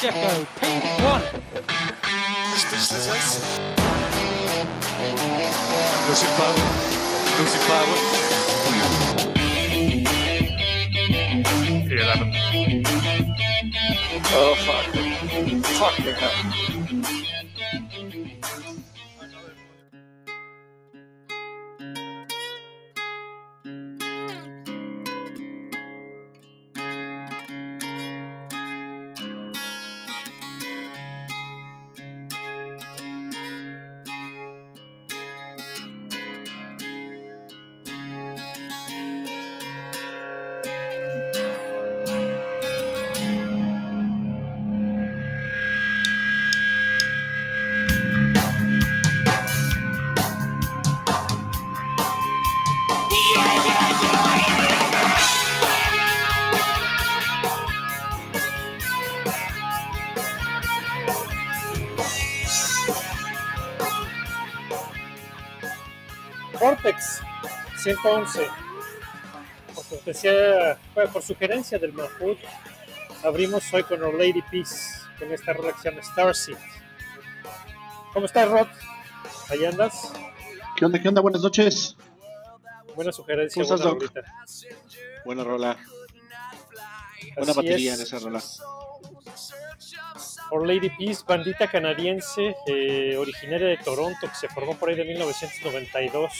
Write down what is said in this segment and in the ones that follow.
Jeffo, P1. Lucy Flower. Lucy Flower. 11. Oh, fuck. Fucking hell. 111. Por cortesía, bueno, por sugerencia del Mahmoud, abrimos hoy con Our Lady Peace, con esta llama Starseed. ¿Cómo estás, Rod? ¿Ahí andas? ¿Qué onda? ¿Qué onda? Buenas noches. Buena sugerencia. ¿Cómo estás, buena Doc? rolita. Buena rola. Buena Así batería es. en esa rola. Our Lady Peace, bandita canadiense eh, originaria de Toronto que se formó por ahí de 1992.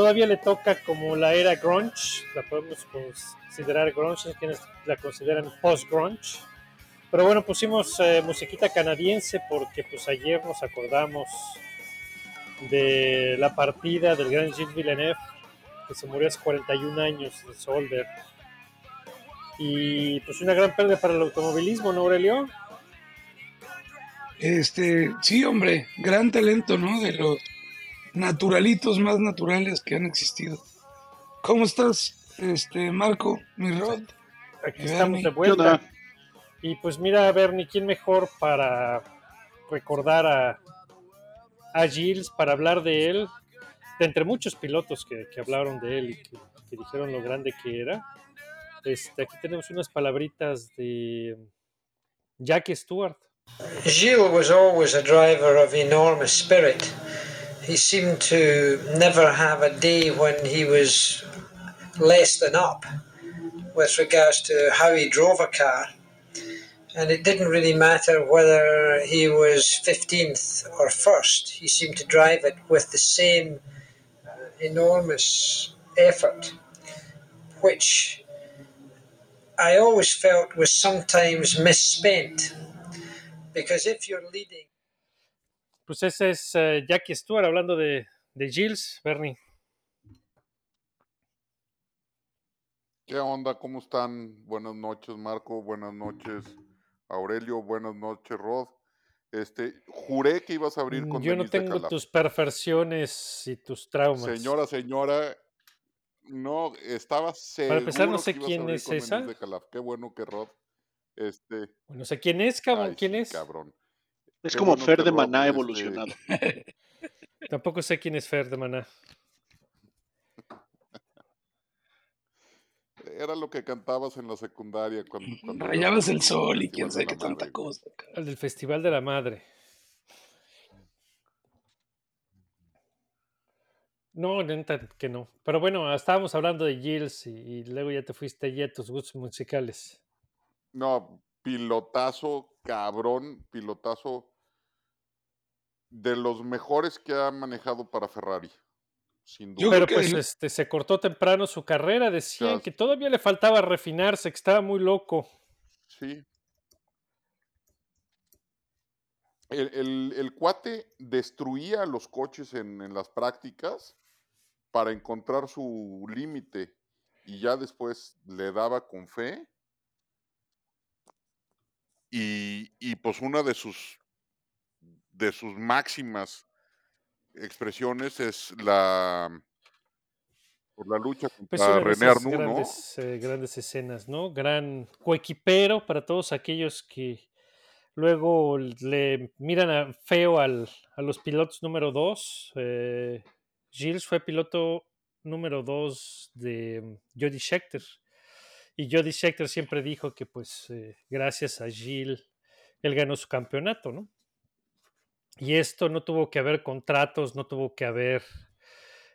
Todavía le toca como la era grunge, la podemos considerar grunge, quienes la consideran post-grunge. Pero bueno, pusimos eh, musiquita canadiense porque pues ayer nos acordamos de la partida del gran Gilles Villeneuve, que se murió hace 41 años de Solder. Y pues una gran pérdida para el automovilismo, ¿no, Aurelio? Este, sí, hombre, gran talento, ¿no? De los naturalitos más naturales que han existido. ¿Cómo estás, este, Marco, mi Rod? Aquí Bernie. estamos de ¿Qué vuelta. Y pues mira, Bernie, ¿quién mejor para recordar a, a Gilles, para hablar de él? De entre muchos pilotos que, que hablaron de él y que, que dijeron lo grande que era. Este, aquí tenemos unas palabritas de Jackie Stewart. Gilles was always a driver of enormous spirit. He seemed to never have a day when he was less than up with regards to how he drove a car. And it didn't really matter whether he was 15th or first, he seemed to drive it with the same uh, enormous effort, which I always felt was sometimes misspent. Because if you're leading, Pues ese es eh, Jackie Stewart hablando de, de Gilles, Bernie. ¿Qué onda? ¿Cómo están? Buenas noches, Marco. Buenas noches, Aurelio. Buenas noches, Rod. Este, juré que ibas a abrir con Yo no Denise de tengo Calaf. tus perversiones y tus traumas. Señora, señora, no, estaba seguro Para empezar, no sé quién es esa. De. Qué bueno que Rod. Este, No sé quién es, cabrón. ay, ¿Quién sí, es? cabrón. Es como bueno Fer de Maná este, evolucionado. Tampoco sé quién es Fer de Maná. Era lo que cantabas en la secundaria cuando, Rayabas el sol y quién sabe qué tanta Madre. cosa. El del Festival de la Madre. No, neta que no. Pero bueno, estábamos hablando de Gilles y, y luego ya te fuiste allí a tus gustos musicales. No, pilotazo, cabrón, pilotazo de los mejores que ha manejado para Ferrari, sin duda. Pero pues este, se cortó temprano su carrera. Decían que todavía le faltaba refinarse, que estaba muy loco. Sí. El, el- el cuate destruía los coches en, en las prácticas para encontrar su límite y ya después le daba con fe. Y, y pues una de sus de sus máximas expresiones es la por la lucha Pues contra de René Arnoux, ¿no? grandes, eh, grandes escenas, ¿no? Gran coequipero para todos aquellos que luego le miran a- feo al- a los pilotos número dos. Eh, Gilles fue piloto número dos de Jody Scheckter. Y Jody Scheckter siempre dijo que, pues, eh, gracias a Gilles él ganó su campeonato, ¿no? Y esto no tuvo que haber contratos, no tuvo que haber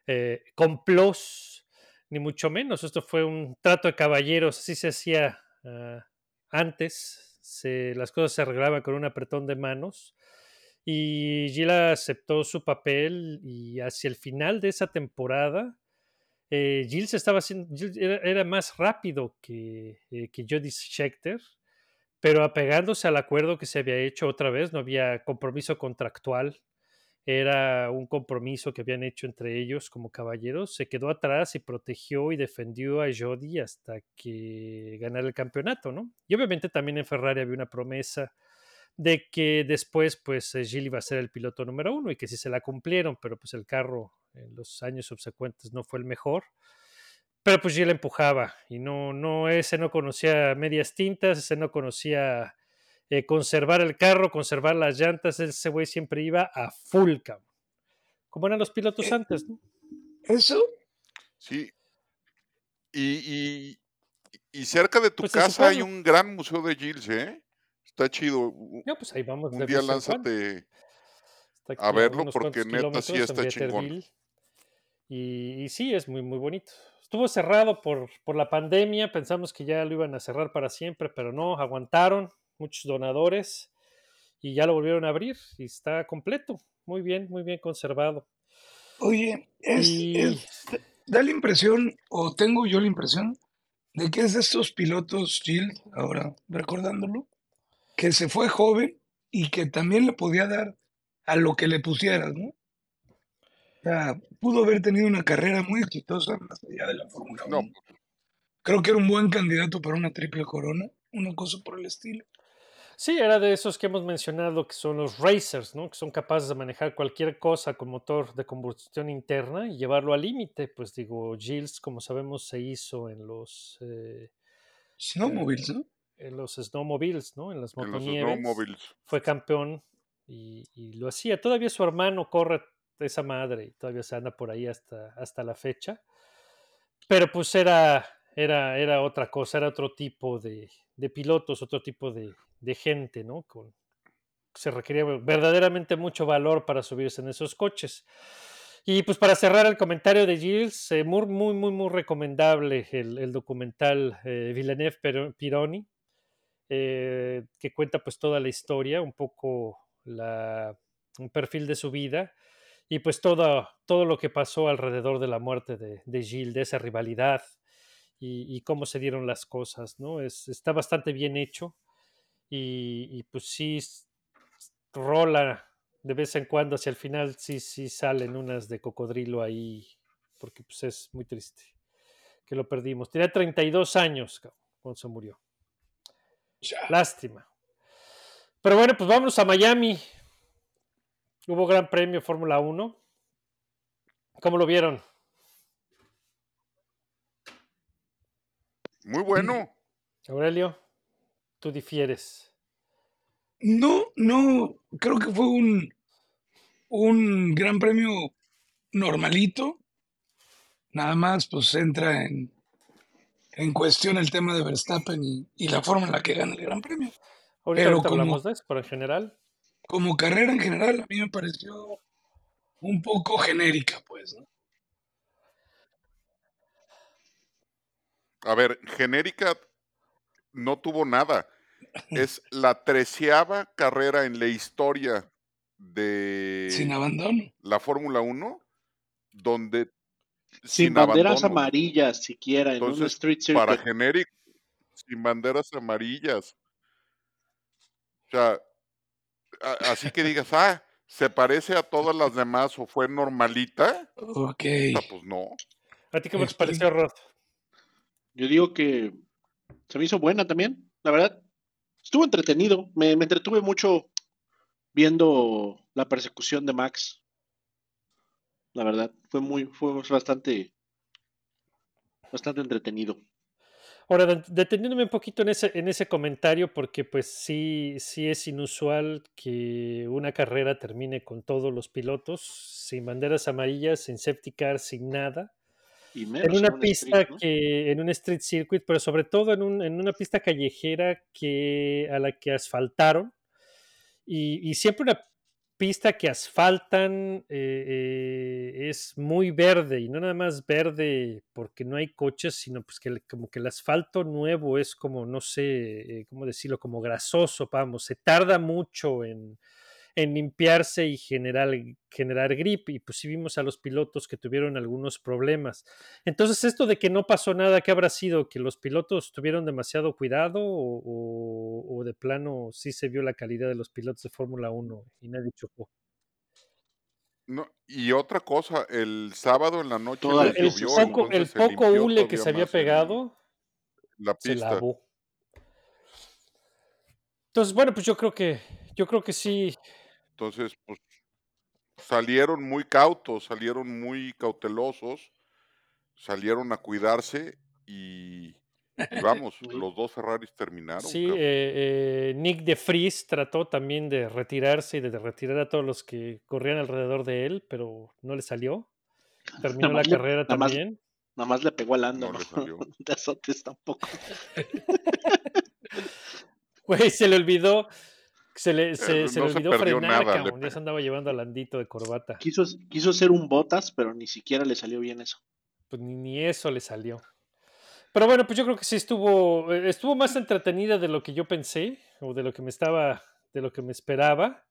eh, complots, ni mucho menos. Esto fue un trato de caballeros, así se hacía uh, antes. Se, las cosas se arreglaban con un apretón de manos. Y Gila aceptó su papel y hacia el final de esa temporada, eh, estaba haciendo, era, más rápido que, eh, que Jody Schechter, pero apegándose al acuerdo que se había hecho otra vez, no había compromiso contractual, era un compromiso que habían hecho entre ellos como caballeros, se quedó atrás y protegió y defendió a Jody hasta que ganara el campeonato, ¿no? Y obviamente también en Ferrari había una promesa de que después pues Gilles iba a ser el piloto número uno y que si se la cumplieron, pero pues el carro en los años subsecuentes no fue el mejor. Pero pues Gilles empujaba y no, no, ese no conocía medias tintas, ese no conocía eh, conservar el carro, conservar las llantas, ese güey siempre iba a full, cabrón. Como eran los pilotos Eh, antes, ¿no? Eso, Sí. Y, y, y cerca de tu Pues casa hay un gran museo de Gilles, ¿eh? Está chido. No, pues ahí vamos Un día lánzate Está a aquí a verlo porque neta sí está chingón. Y, y sí, es muy, muy bonito. Estuvo cerrado por, por la pandemia, pensamos que ya lo iban a cerrar para siempre, pero no, aguantaron muchos donadores y ya lo volvieron a abrir y está completo, muy bien, muy bien conservado. oye, es, Y es- da la impresión, o tengo yo la impresión, de que es de estos pilotos, Gil, ahora recordándolo, que se fue joven y que también le podía dar a lo que le pusieras, ¿no? O sea, pudo haber tenido una carrera muy exitosa más allá de la Fórmula No, 1. Creo que era un buen candidato para una triple corona, una cosa por el estilo. sí, era de esos que hemos mencionado que son los racers, ¿no? Que son capaces de manejar cualquier cosa con motor de combustión interna y llevarlo al límite. Pues digo, Gilles, como sabemos, se hizo en los... eh, Snowmobiles, ¿no? en los snowmobiles, ¿no? En las en los motonieves. snowmobiles. Fue campeón y, y lo hacía. Todavía su hermano corre esa madre y todavía se anda por ahí hasta, hasta la fecha. Pero pues era, era, era otra cosa, era otro tipo de, de pilotos, otro tipo de, de gente, ¿no? Se requería verdaderamente mucho valor para subirse en esos coches. Y pues para cerrar el comentario de Gilles, eh, muy, muy, muy, recomendable el, documental eh, Villeneuve Pironi, eh, que cuenta pues toda la historia, un poco la, un perfil de su vida y pues todo, todo lo que pasó alrededor de la muerte de, de Gilles, de esa rivalidad y, y cómo se dieron las cosas, ¿no? Es, está bastante bien hecho y, y pues sí rola de vez en cuando hacia el final, sí, sí salen unas de cocodrilo ahí, porque pues es muy triste que lo perdimos. Tenía 32 años cuando se murió. Lástima. Pero bueno, pues vámonos a Miami. Hubo Gran Premio Fórmula 1. ¿Cómo lo vieron? Muy bueno. Aurelio, tú difieres. No, no, creo que fue un, un gran premio normalito. Nada más, pues entra en, en cuestión el tema de Verstappen y, y la forma en la que gana el gran premio. Ahorita, Pero ahorita como- hablamos de eso, pero en general. Como carrera en general, a mí me pareció un poco genérica, pues, ¿no? A ver, genérica no tuvo nada. Es la treceava carrera en la historia de Sin abandono. la Fórmula 1 donde Sin, sin banderas abandono. amarillas siquiera en un street para circuit. genérico, sin banderas amarillas. O sea, así que digas, ah, se parece a todas las demás o fue normalita, Ok. puta, pues no. ¿A ti qué me Explica. pareció, Rod? Yo digo que se me hizo buena también, la verdad. Estuvo entretenido, me, me entretuve mucho viendo la persecución de Max. La verdad, fue muy, fue bastante, bastante entretenido. Ahora, de- deteniéndome un poquito en ese, en ese comentario, porque pues sí, sí es inusual que una carrera termine con todos los pilotos, sin banderas amarillas, sin safety car, sin nada. Y menos en una un pista sprint, ¿no? que, en un street circuit, pero sobre todo en, un- en una pista callejera que, a la que asfaltaron, Y, y siempre una pista que asfaltan eh, eh, es muy verde y no nada más verde porque no hay coches, sino pues que como que el asfalto nuevo es como, no sé, eh, cómo decirlo, como grasoso, vamos, se tarda mucho en, en limpiarse y generar, generar grip y pues sí vimos a los pilotos que tuvieron algunos problemas. Entonces esto de que no pasó nada, ¿qué habrá sido? ¿Que los pilotos tuvieron demasiado cuidado o, o- o de plano sí se vio la calidad de los pilotos de Fórmula 1 y nadie chocó? No, y otra cosa, el sábado en la noche Toda El llovió, poco, el poco hule que se había pegado la se lavó. Entonces, bueno, pues yo creo que, yo creo que sí, Entonces, pues salieron muy cautos, salieron muy cautelosos, salieron a cuidarse y, y vamos, los dos Ferraris terminaron. sí, eh, eh, Nick de Vries trató también de retirarse y de retirar a todos los que corrían alrededor de él, pero no le salió. Terminó la le- carrera nada más- también. Nada más le pegó al Lando, No ¿no? le salió. De azotes tampoco. Güey, se le olvidó, se le, se, Eh, se no le se olvidó perdió frenar, nada, le cabrón. Ya se andaba llevando al Landito de corbata. Quiso, quiso hacer un botas, pero ni siquiera le salió bien eso. Pues ni, ni eso le salió. Pero bueno, pues yo creo que sí estuvo, eh, estuvo más entretenida de lo que yo pensé, o de lo que me estaba, de lo que me esperaba.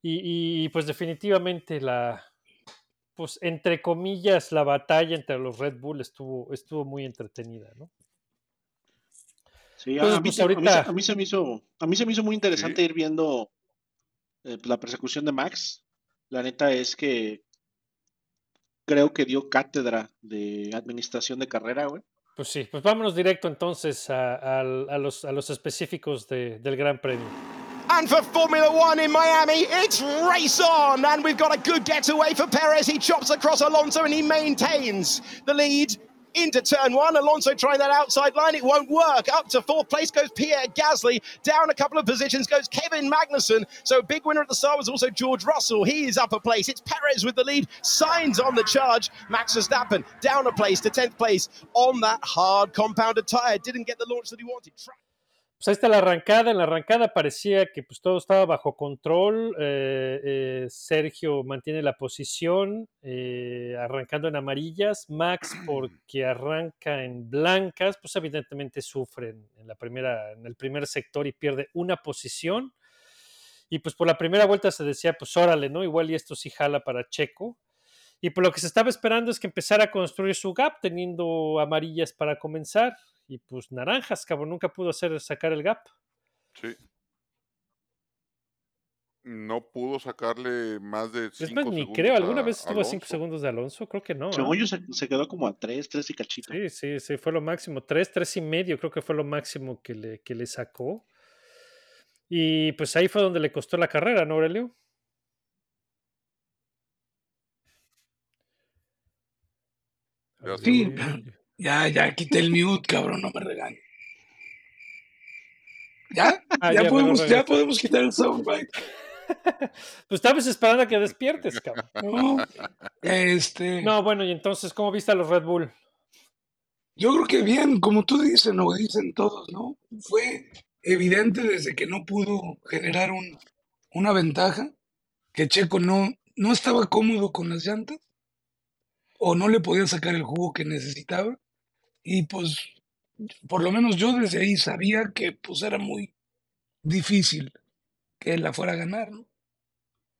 Y, y, pues definitivamente la, pues entre comillas, la batalla entre los Red Bull estuvo, estuvo muy entretenida, ¿no? Sí, a, Entonces, a mí, pues, se- a mí se- ahorita- a mí se me hizo, a mí se me hizo muy interesante Sí. ir viendo eh, pues, la persecución de Max. La neta es que creo que dio cátedra de administración de carrera, güey. Pues sí, pues vámonos directo entonces a, al- a los, a los específicos de- del Gran Premio. And for Formula One in Miami, it's race on. And we've got a good getaway for Perez. He chops across Alonso and he maintains the lead into turn one. Alonso trying that outside line. It won't work. Up to fourth place goes Pierre Gasly. Down a couple of positions goes Kevin Magnussen. So big winner at the start was also George Russell. He is up a place. It's Perez with the lead. Signs on the charge. Max Verstappen down a place to 10th place on that hard compounded tyre. Didn't get the launch that he wanted. Pues ahí está la arrancada. En la arrancada parecía que pues todo estaba bajo control. eh, eh, Sergio mantiene la posición, eh, arrancando en amarillas. Max, porque arranca en blancas, pues evidentemente sufre en, en la primera, en el primer sector y pierde una posición. Y pues por la primera vuelta se decía, pues órale, ¿no? Igual y esto sí jala para Checo. Y por lo que se estaba esperando es que empezara a construir su gap, teniendo amarillas para comenzar. Y pues naranjas, cabrón, nunca pudo hacer sacar el gap. Sí. No pudo sacarle más de Es cinco más, ni segundos creo, ¿alguna a vez estuvo a 5 Alonso. segundos de Alonso? Creo que no. Según yo se, se quedó como a 3, 3 y cachito. Sí, sí, sí, fue lo máximo. Tres, tres y medio, creo que fue lo máximo que le, que le sacó. Y pues ahí fue donde le costó la carrera, ¿no, Aurelio? Sí. Ya, ya quité el mute, cabrón, no me regañes. ¿Ya? Ah, ya, ya, podemos, ya podemos quitar el soundbite. Pues estabas esperando a que despiertes, cabrón. No, este, No, bueno, y entonces, ¿cómo viste a los Red Bull? yo creo que bien, como tú dices, lo dicen todos, ¿no? Fue evidente desde que no pudo generar un, una ventaja, que Checo no, no estaba cómodo con las llantas, o no le podía sacar el jugo que necesitaba, y pues, por lo menos yo desde ahí sabía que pues era muy difícil que él la fuera a ganar, ¿no?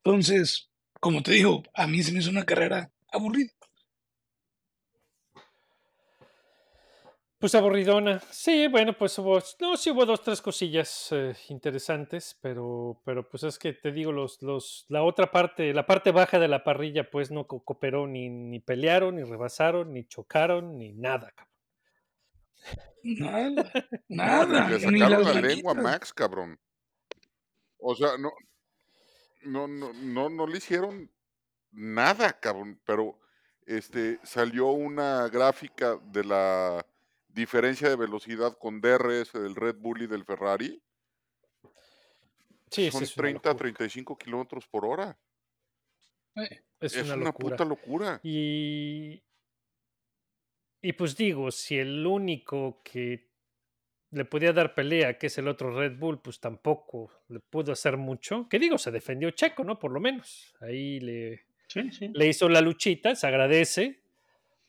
Entonces, como te digo, a mí se me hizo una carrera aburrida. Pues aburridona. Sí, bueno, pues hubo, no, sí hubo dos, tres cosillas eh, interesantes, pero, pero pues es que te digo, los, los, la otra parte, la parte baja de la parrilla, pues no co- cooperó, ni, ni pelearon, ni rebasaron, ni chocaron, ni nada, cabrón. Nada, No, nada, le sacaron la lengua a. Max, cabrón. O sea, no, no, no, no, no le hicieron nada, cabrón. Pero este salió una gráfica de la diferencia de velocidad con DRS del Red Bull y del Ferrari. Sí, sí, Son es una 30 a locura. 35 kilómetros por hora. Eh, Es, Es una, una locura. puta locura. Y, y pues digo, si el único que le podía dar pelea, que es el otro Red Bull, pues tampoco le pudo hacer mucho. Que digo, se defendió Checo, ¿no? Por lo menos. Ahí le, Sí, sí. le hizo la luchita, se agradece,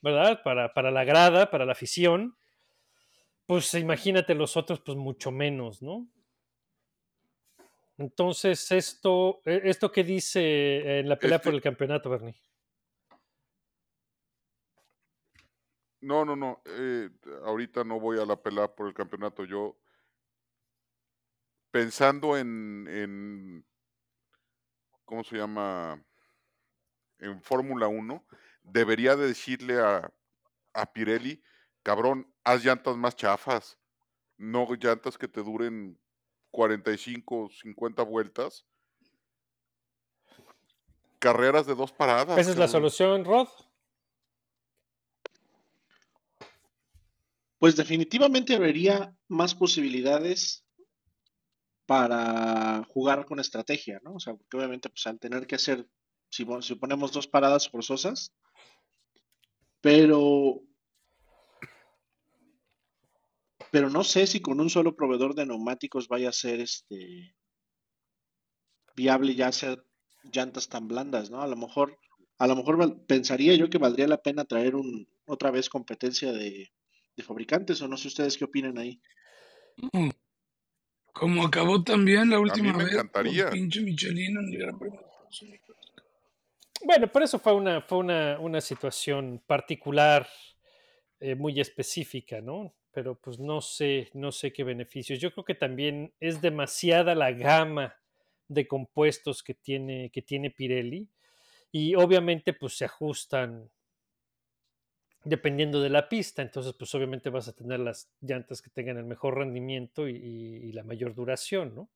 ¿verdad? Para, para la grada, para la afición. Pues imagínate los otros, pues mucho menos, ¿no? Entonces, esto, eh, esto que dice en la pelea por Este- el campeonato, Bernie. No, no, no. eh, ahorita no voy a la pelea por el campeonato. Yo, pensando en, en ¿cómo se llama? En Fórmula 1, debería de decirle a, a Pirelli, cabrón, haz llantas más chafas. No llantas que te duren 45, 50 vueltas. Carreras de dos paradas. Esa es la solución, Rod. Pues definitivamente habría más posibilidades para jugar con estrategia, ¿no? O sea, porque obviamente pues al tener que hacer, si, pon- si ponemos dos paradas forzosas, pero pero no sé si con un solo proveedor de neumáticos vaya a ser este viable ya hacer llantas tan blandas, ¿no? A lo mejor, a lo mejor pensaría yo que valdría la pena traer un otra vez competencia de, de fabricantes, o no sé ustedes qué opinan ahí. Mm. Como acabó también la A mí última me vez encantaría. con pinche Michelin en el Gran Premio. Bueno, pero eso fue una, fue una, una situación particular, eh, muy específica, ¿no? Pero pues no sé, no sé qué beneficios. Yo creo que también es demasiada la gama de compuestos que tiene, que tiene Pirelli y obviamente pues se ajustan dependiendo de la pista, entonces pues obviamente vas a tener las llantas que tengan el mejor rendimiento y, la mayor duración, ¿no?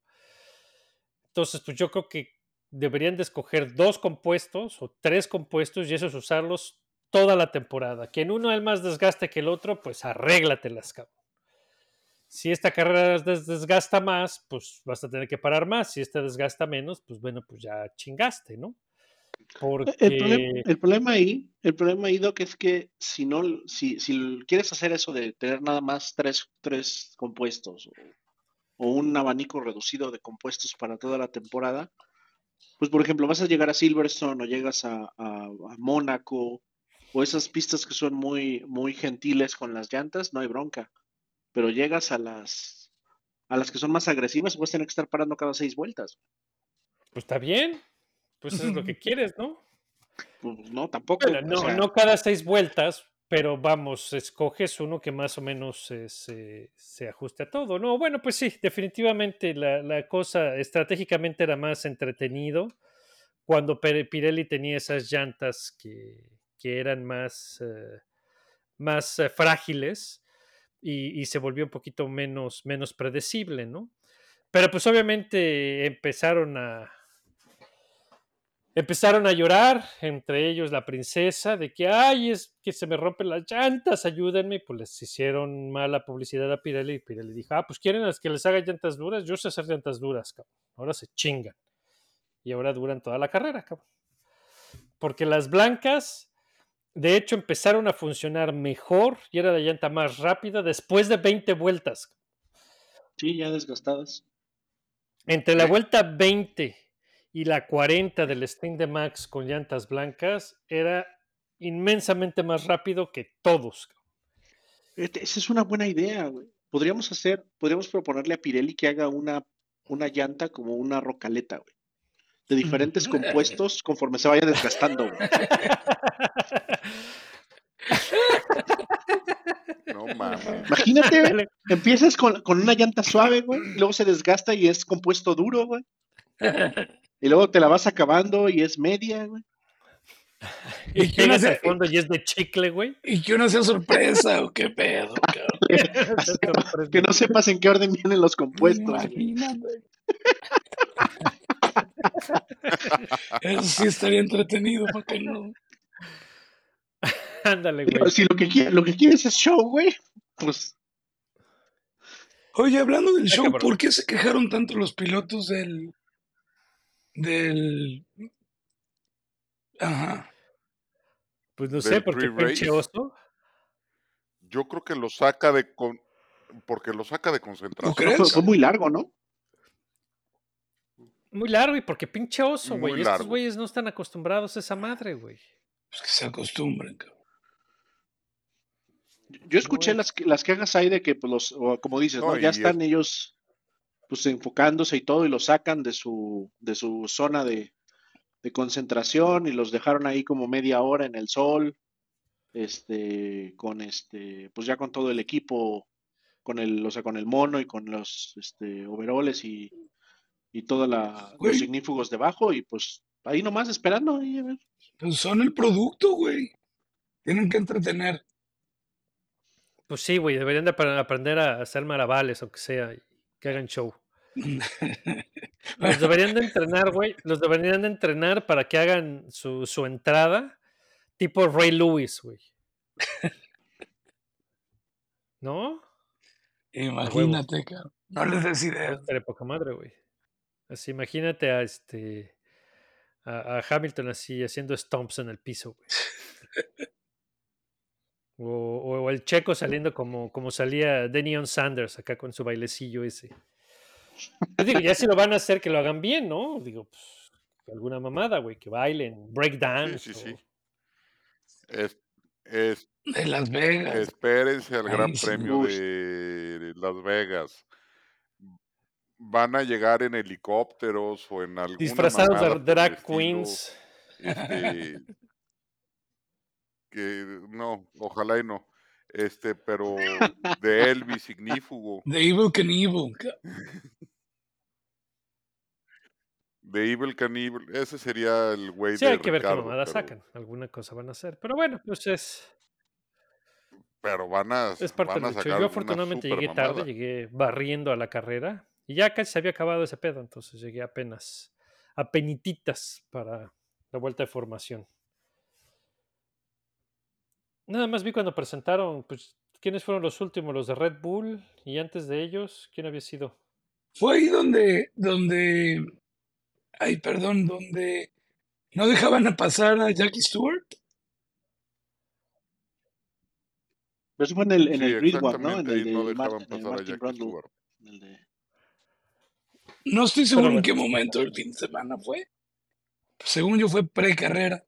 Entonces pues yo creo que deberían de escoger dos compuestos o tres compuestos y esos usarlos toda la temporada. Que en uno hay más desgaste que el otro, pues arréglatelas, cabrón. Si esta carrera des- desgasta más, pues vas a tener que parar más. Si esta desgasta menos, pues bueno, pues ya chingaste, ¿no? Porque El problema, el problema ahí, el problema ahí, Doc, es que si no, si, si quieres hacer eso de tener nada más tres, tres compuestos o, o un abanico reducido de compuestos para toda la temporada, pues por ejemplo, vas a llegar a Silverstone o llegas a, a, a Mónaco o esas pistas que son muy, muy gentiles con las llantas, no hay bronca. Pero llegas a las, a las que son más agresivas, vas a tener que estar parando cada seis vueltas. pues está bien. Pues eso es lo que quieres, ¿no? Pues no, tampoco. Bueno, no, o sea, no cada seis vueltas, pero vamos, escoges uno que más o menos se, se- se ajuste a todo. No, bueno, pues sí, definitivamente la, la cosa estratégicamente era más entretenido cuando Pirelli tenía esas llantas que, que eran más, eh, más eh, frágiles y, y se volvió un poquito menos, menos predecible, ¿no? Pero pues obviamente empezaron a, empezaron a llorar, entre ellos la princesa, de que, ay, es que se me rompen las llantas, ayúdenme. Y pues les hicieron mala publicidad a Pirelli. Y Pirelli dijo, ah, pues quieren que les haga llantas duras. Yo sé hacer llantas duras, cabrón. Ahora se chingan. Y ahora duran toda la carrera, cabrón. Porque las blancas, de hecho, empezaron a funcionar mejor y era la llanta más rápida después de 20 vueltas. sí, ya desgastadas. Entre la Sí. vuelta 20 y la 40 del Sting de Max con llantas blancas era inmensamente más rápido que todos. Fíjate, Esa es una buena idea, güey. Podríamos hacer, podríamos proponerle a Pirelli que haga una, una llanta como una rocaleta, güey. De diferentes compuestos conforme se vaya desgastando, güey. No mames. Imagínate, empiezas con, con una llanta suave, güey, y luego se desgasta y es compuesto duro, güey. Y luego te la vas acabando y es media, güey. Y que, al sea, fondo y es de chicle, güey. y que uno sea sorpresa, o qué pedo, cabrón. Que no sepas en qué orden vienen los compuestos. Eso sí estaría entretenido, ¿para qué no? Ándale, Pero güey. si lo que, quie- lo que quieres es show, güey, pues Oye, hablando del show, cabrón. ¿por qué se quejaron tanto los pilotos del. Del. Ajá. Pues no sé, porque pinche oso. Yo creo que lo saca de con. porque lo saca de ¿Tú concentración. crees? Fue, fue muy largo, ¿no? Muy largo y porque pinche oso, Muy güey. Estos güeyes no están acostumbrados a esa madre, güey. Pues que se acostumbren, cabrón. Yo escuché las, que- las quejas ahí de que, pues, los, como dices, No, ¿no? Ya están ellos, pues, enfocándose y todo, y los sacan de su, de su zona de, de concentración y los dejaron ahí como media hora en el sol, este, con este, pues ya con todo el equipo, con el, o sea, con el mono y con los, este, overoles y, y todos los Güey. ignífugos debajo, y pues ahí nomás esperando, ahí, a ver. Pues son el producto, güey. Tienen que entretener. Pues sí, güey. Deberían de apre- aprender a hacer maravales, aunque sea, que hagan show. Los deberían de entrenar, güey. Los deberían de entrenar para que hagan su, su entrada tipo Ray Lewis, güey. ¿No? Imagínate, cabrón. No les des ideas. Poca madre, güey. Así, imagínate a este. A, a Hamilton así haciendo stomps en el piso, güey. O, o- o el checo saliendo como, como salía Denion Sanders acá con su bailecillo ese. Yo digo, ya si lo van a hacer, que lo hagan bien, ¿no? Digo, pues, alguna mamada, güey, que bailen, breakdance. Sí, sí, o- sí. Es, es- De Las Vegas. espérense al Gran. Premio de Las Vegas. Van a llegar en helicópteros o en alguna Disfrazados de drag queens. Este, que no, ojalá y no. Este, pero de Elvis ignífugo, De Evil Knievel. de Evil Cannibal, ese sería el güey Sí, de hay que ver qué mamada pero, sacan. Alguna cosa van a hacer. Pero bueno, pues es, pero van a, es parte van a sacar Yo una afortunadamente llegué tarde, llegué barriendo a la carrera y ya casi se había acabado ese pedo, entonces llegué apenas a penititas para la vuelta de formación. Nada más vi cuando presentaron, pues, quiénes fueron los últimos, los de Red Bull y antes de ellos, ¿quién había sido? Fue ahí donde, donde, ay, perdón, donde no dejaban a pasar a Jackie Stewart. Pero eso fue en el, en Sí, el Grid One, ¿no? En exactamente, el ahí de no dejaban en el pasar a Martin Jackie Brundle, Stewart. en el de- No estoy seguro Pero en qué momento del fin de semana fue. Según yo fue pre-carrera.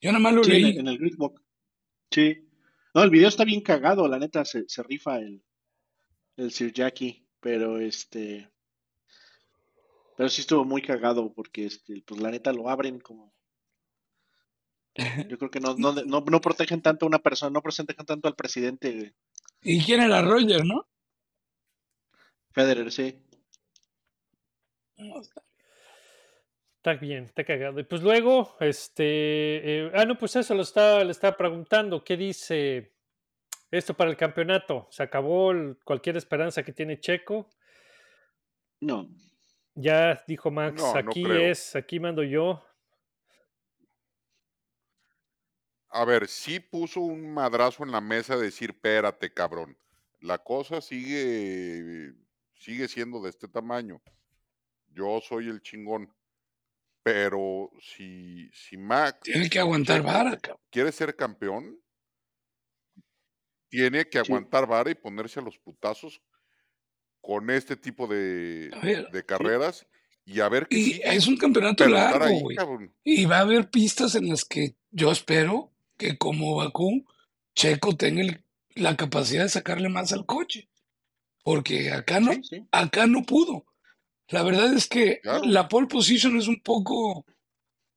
Yo nada más lo Sí, en leí. el, en el Grid Walk. Sí. No, el video está bien cagado, la neta, se, se rifa el, el Sir Jackie, pero este. Pero sí estuvo muy cagado porque, este, pues la neta lo abren como. Yo creo que no, no, no, no protegen tanto a una persona, no protegen tanto al presidente. ¿Y quién era Roger, no? Federer, sí. Está bien, está cagado. Y pues luego, este. eh, ah, no, pues eso lo estaba, le estaba preguntando. ¿Qué dice esto para el campeonato? ¿Se acabó el- cualquier esperanza que tiene Checo? No. Ya dijo Max, No, aquí es, aquí mando yo. A ver, sí puso un madrazo en la mesa de decir, espérate, cabrón. La cosa sigue, sigue siendo de este tamaño. Yo soy el chingón. Pero si, si Max Tiene que aguantar vara, cabrón. quiere ser campeón, tiene que Sí. aguantar vara y ponerse a los putazos con este tipo de, ver, de carreras y a ver qué y sigue. es un campeonato Pero largo, güey. Y va a haber pistas en las que yo espero que como Bakú, Checo tenga el- la capacidad de sacarle más al coche. Porque acá no, Sí, sí. acá no pudo. La verdad es que Claro. la pole position es un poco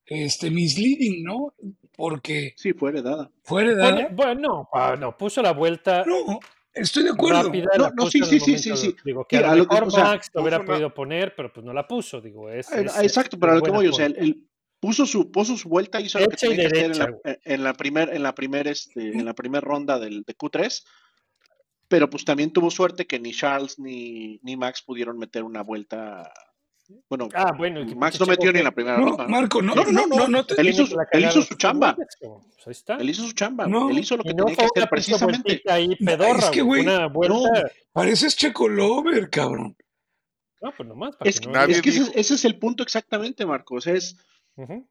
este, misleading, ¿no? Porque Sí, fue heredada. fue heredada. Bueno, ah, no, puso la vuelta No, estoy de acuerdo. rápida. No, la no, puso sí, en el sí, sí, momento, sí, sí. Digo, que Sí, a a lo lo que- mejor o sea, Max lo hubiera una- podido poner, pero pues no la puso. Digo, es. Es- Exacto, pero a lo que voy, o sea, él puso su, puso su vuelta, hizo lo que tenía que hacer en la, en la primer, en la primer, este, en la primer ronda del, de Q3, pero pues también tuvo suerte que ni Charles ni, ni Max pudieron meter una vuelta. Bueno, Ah, bueno, que Max no metió Checo ni en que- la primera No, ronda. ¿no? Marco, no, No, no, no, no, te- él hizo, que la él hizo su chamba. Pues ahí está. Él hizo su chamba. No, él hizo lo que tenía que hacer precisamente. ahí pedorra, es que, güey, güey, Una vuelta. pareces Checo Lover, cabrón. No, pues nomás para Es, que es que ese, ese es el punto exactamente, Marcos. Es, Ujú.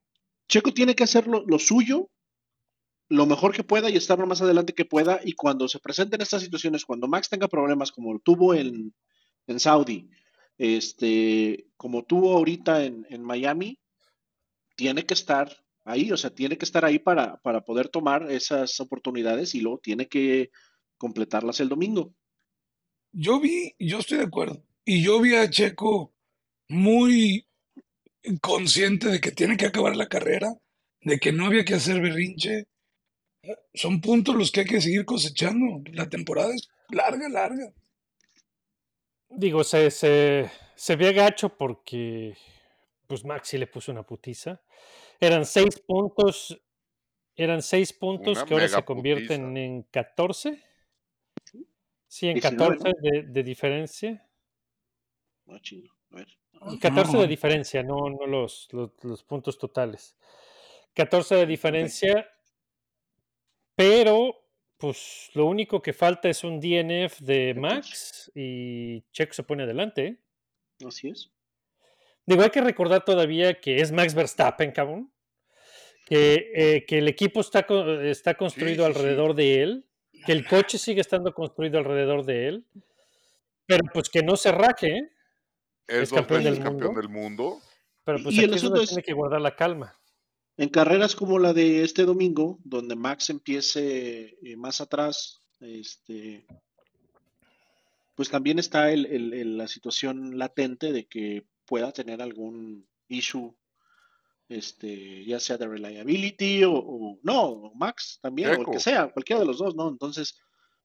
Checo tiene que hacer lo, lo suyo lo mejor que pueda y estar lo más adelante que pueda. Y cuando se presenten estas situaciones, cuando Max tenga problemas como tuvo en, en Saudi, este, como tuvo ahorita en, en, Miami, tiene que estar ahí, o sea, tiene que estar ahí para, para poder tomar esas oportunidades y luego tiene que completarlas el domingo. Yo vi, yo estoy de acuerdo, y yo vi a Checo muy consciente de que tiene que acabar la carrera, de que no había que hacer berrinche. Son puntos los que hay que seguir cosechando. La temporada es larga, larga. Digo, se, se, se ve gacho porque pues Maxi le puso una putiza. Eran seis puntos, eran seis puntos Una que ahora se convierten putiza. en 14. Sí, en 19, 14 de, de diferencia. No, chino, a ver. Y 14 de No, diferencia, no, no los, los, los puntos totales. 14 de diferencia, pero pues lo único que falta es un DNF de Max y Checo se pone adelante. Así es. Digo, hay que recordar todavía que es Max Verstappen, cabrón. Que, eh, que el equipo está, está construido sí, sí. alrededor de él, que el coche sigue estando construido alrededor de él, pero pues que no se raje. Es, Es dos campeón del campeón mundo. del mundo. Pero pues Y el aquí es asunto donde es- tiene que guardar la calma. En carreras como la de este domingo, donde Max empiece eh, más atrás, este, pues también está el- el- el- la situación latente de que pueda tener algún issue, este, ya sea de reliability o, o- no, Max también, o el que sea, cualquiera de los dos, ¿no? Entonces,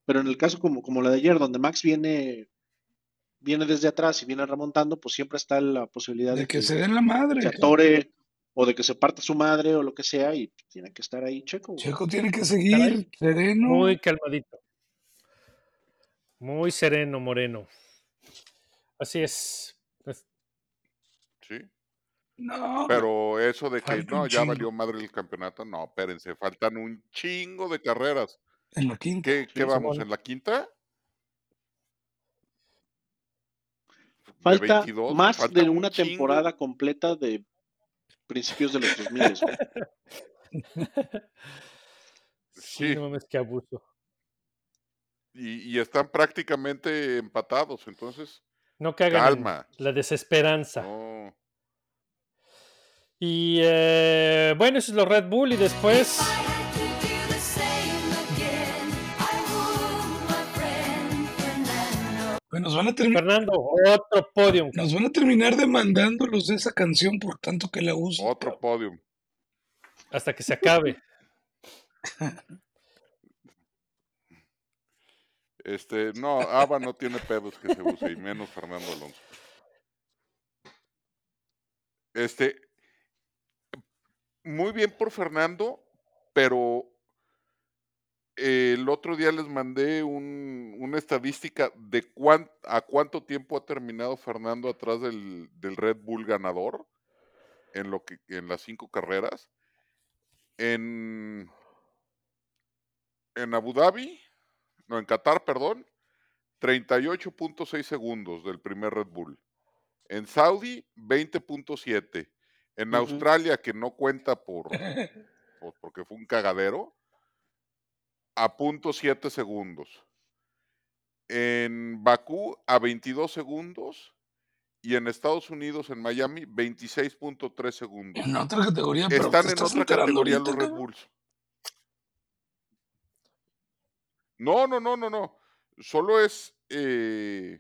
pero en el caso como, como la de ayer, donde Max viene, viene desde atrás y viene remontando, pues siempre está la posibilidad de, de que se den la madre. se atore o de que se parta su madre o lo que sea y tiene que estar ahí Checo. güey. Checo tiene que seguir sereno. Muy calmadito. Muy sereno, Moreno. Así es. Es- Sí. No, Pero eso de que no, ya valió madre el campeonato, no, espérense, faltan un chingo de carreras. en la quinta. ¿Qué, qué Sí, vamos? ¿En la quinta? ¿De Falta 22? más Falta de un una chingo. temporada completa de principios de los 2000. güey. Sí, no mames, qué abuso. Y, y están prácticamente empatados, entonces, No cagan en calma. la desesperanza. No. Y eh, bueno, eso es lo Red Bull y después Pues nos van a terminar. Fernando, otro podium. Nos van a terminar demandando los de esa canción por tanto que la usan. Otro podium. Hasta que se acabe. Este, no, Ava no tiene pedos que se use, y menos Fernando Alonso. Este, muy bien por Fernando, pero el otro día les mandé un- una estadística de cuán- a cuánto tiempo ha terminado Fernando atrás del, del Red Bull ganador en, lo que, en las cinco carreras. En, en Abu Dhabi, no, en Qatar, perdón, 38.6 segundos del primer Red Bull. En Saudi, 20.7. En. Australia, que no cuenta por, por- porque fue un cagadero, a punto 7 segundos. En Bakú, a 22 segundos. Y en Estados Unidos, en Miami, 26.3 segundos. En otra categoría, pero Están en otra categoría ahorita, los Red. Bulls. No, no, no, no, no. Solo es eh,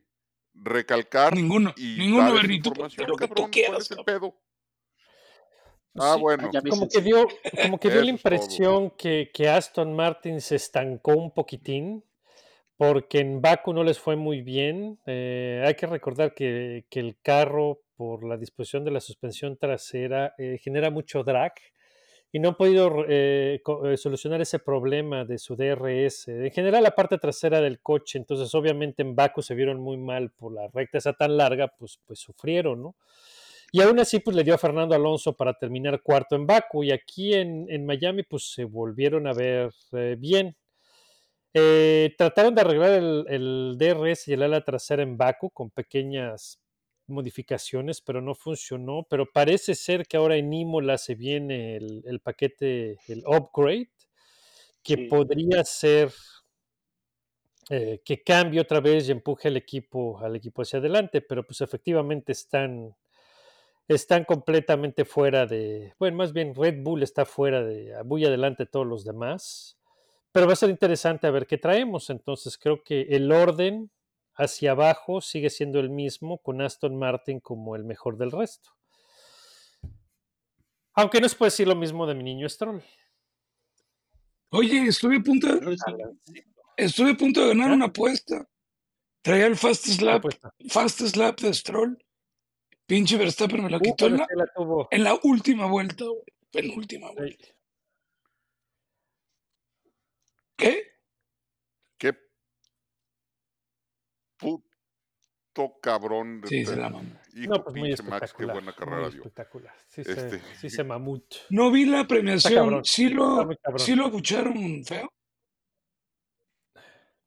recalcar Ninguno, y ninguno, de lo que tú cabrón. ¿Cuál quieras, es el pedo? Ah, Sí, bueno. como que dio, como que dio la impresión que, que Aston Martin se estancó un poquitín, porque en Baku no les fue muy bien. Eh, hay que recordar que, que el carro, por la disposición de la suspensión trasera, eh, genera mucho drag y no han podido eh, eh, solucionar ese problema de su DRS. En general, la parte trasera del coche, entonces obviamente en Baku se vieron muy mal por la recta esa tan larga, pues, pues sufrieron, ¿no? Y aún así, pues le dio a Fernando Alonso para terminar cuarto en Baku. Y aquí en, en Miami, pues se volvieron a ver eh, bien. Eh, trataron de arreglar el, el DRS y el ala trasera en Baku con pequeñas modificaciones, pero no funcionó. Pero parece ser que ahora en Imola se viene el, el paquete, el upgrade. que Sí. podría ser eh, que cambie otra vez y empuje al equipo, al equipo hacia adelante, pero pues efectivamente están, están completamente fuera de, bueno, más bien Red Bull está fuera de, muy adelante de todos los demás, pero va a ser interesante a ver qué traemos, entonces creo que el orden hacia abajo sigue siendo el mismo con Aston Martin como el mejor del resto. Aunque no se puede decir lo mismo de mi niño Stroll. Oye, estuve a punto de, estuve a punto de ganar ¿Ah? una apuesta. Traía el fast ¿Qué slap, fast slap de Stroll. Pinche Verstappen me la Uh, quitó en pero la, la tuvo. en la última vuelta, güey. Penúltima. Sí. ¿Qué? Qué puto cabrón. de Sí, se la mamó. Hijo, No, pues muy pinche Max, qué espectacular. buena muy carrera dio. espectacular. Sí, Este- se, sí se mamut. No vi la premiación. Sí lo, muy sí lo abucharon feo.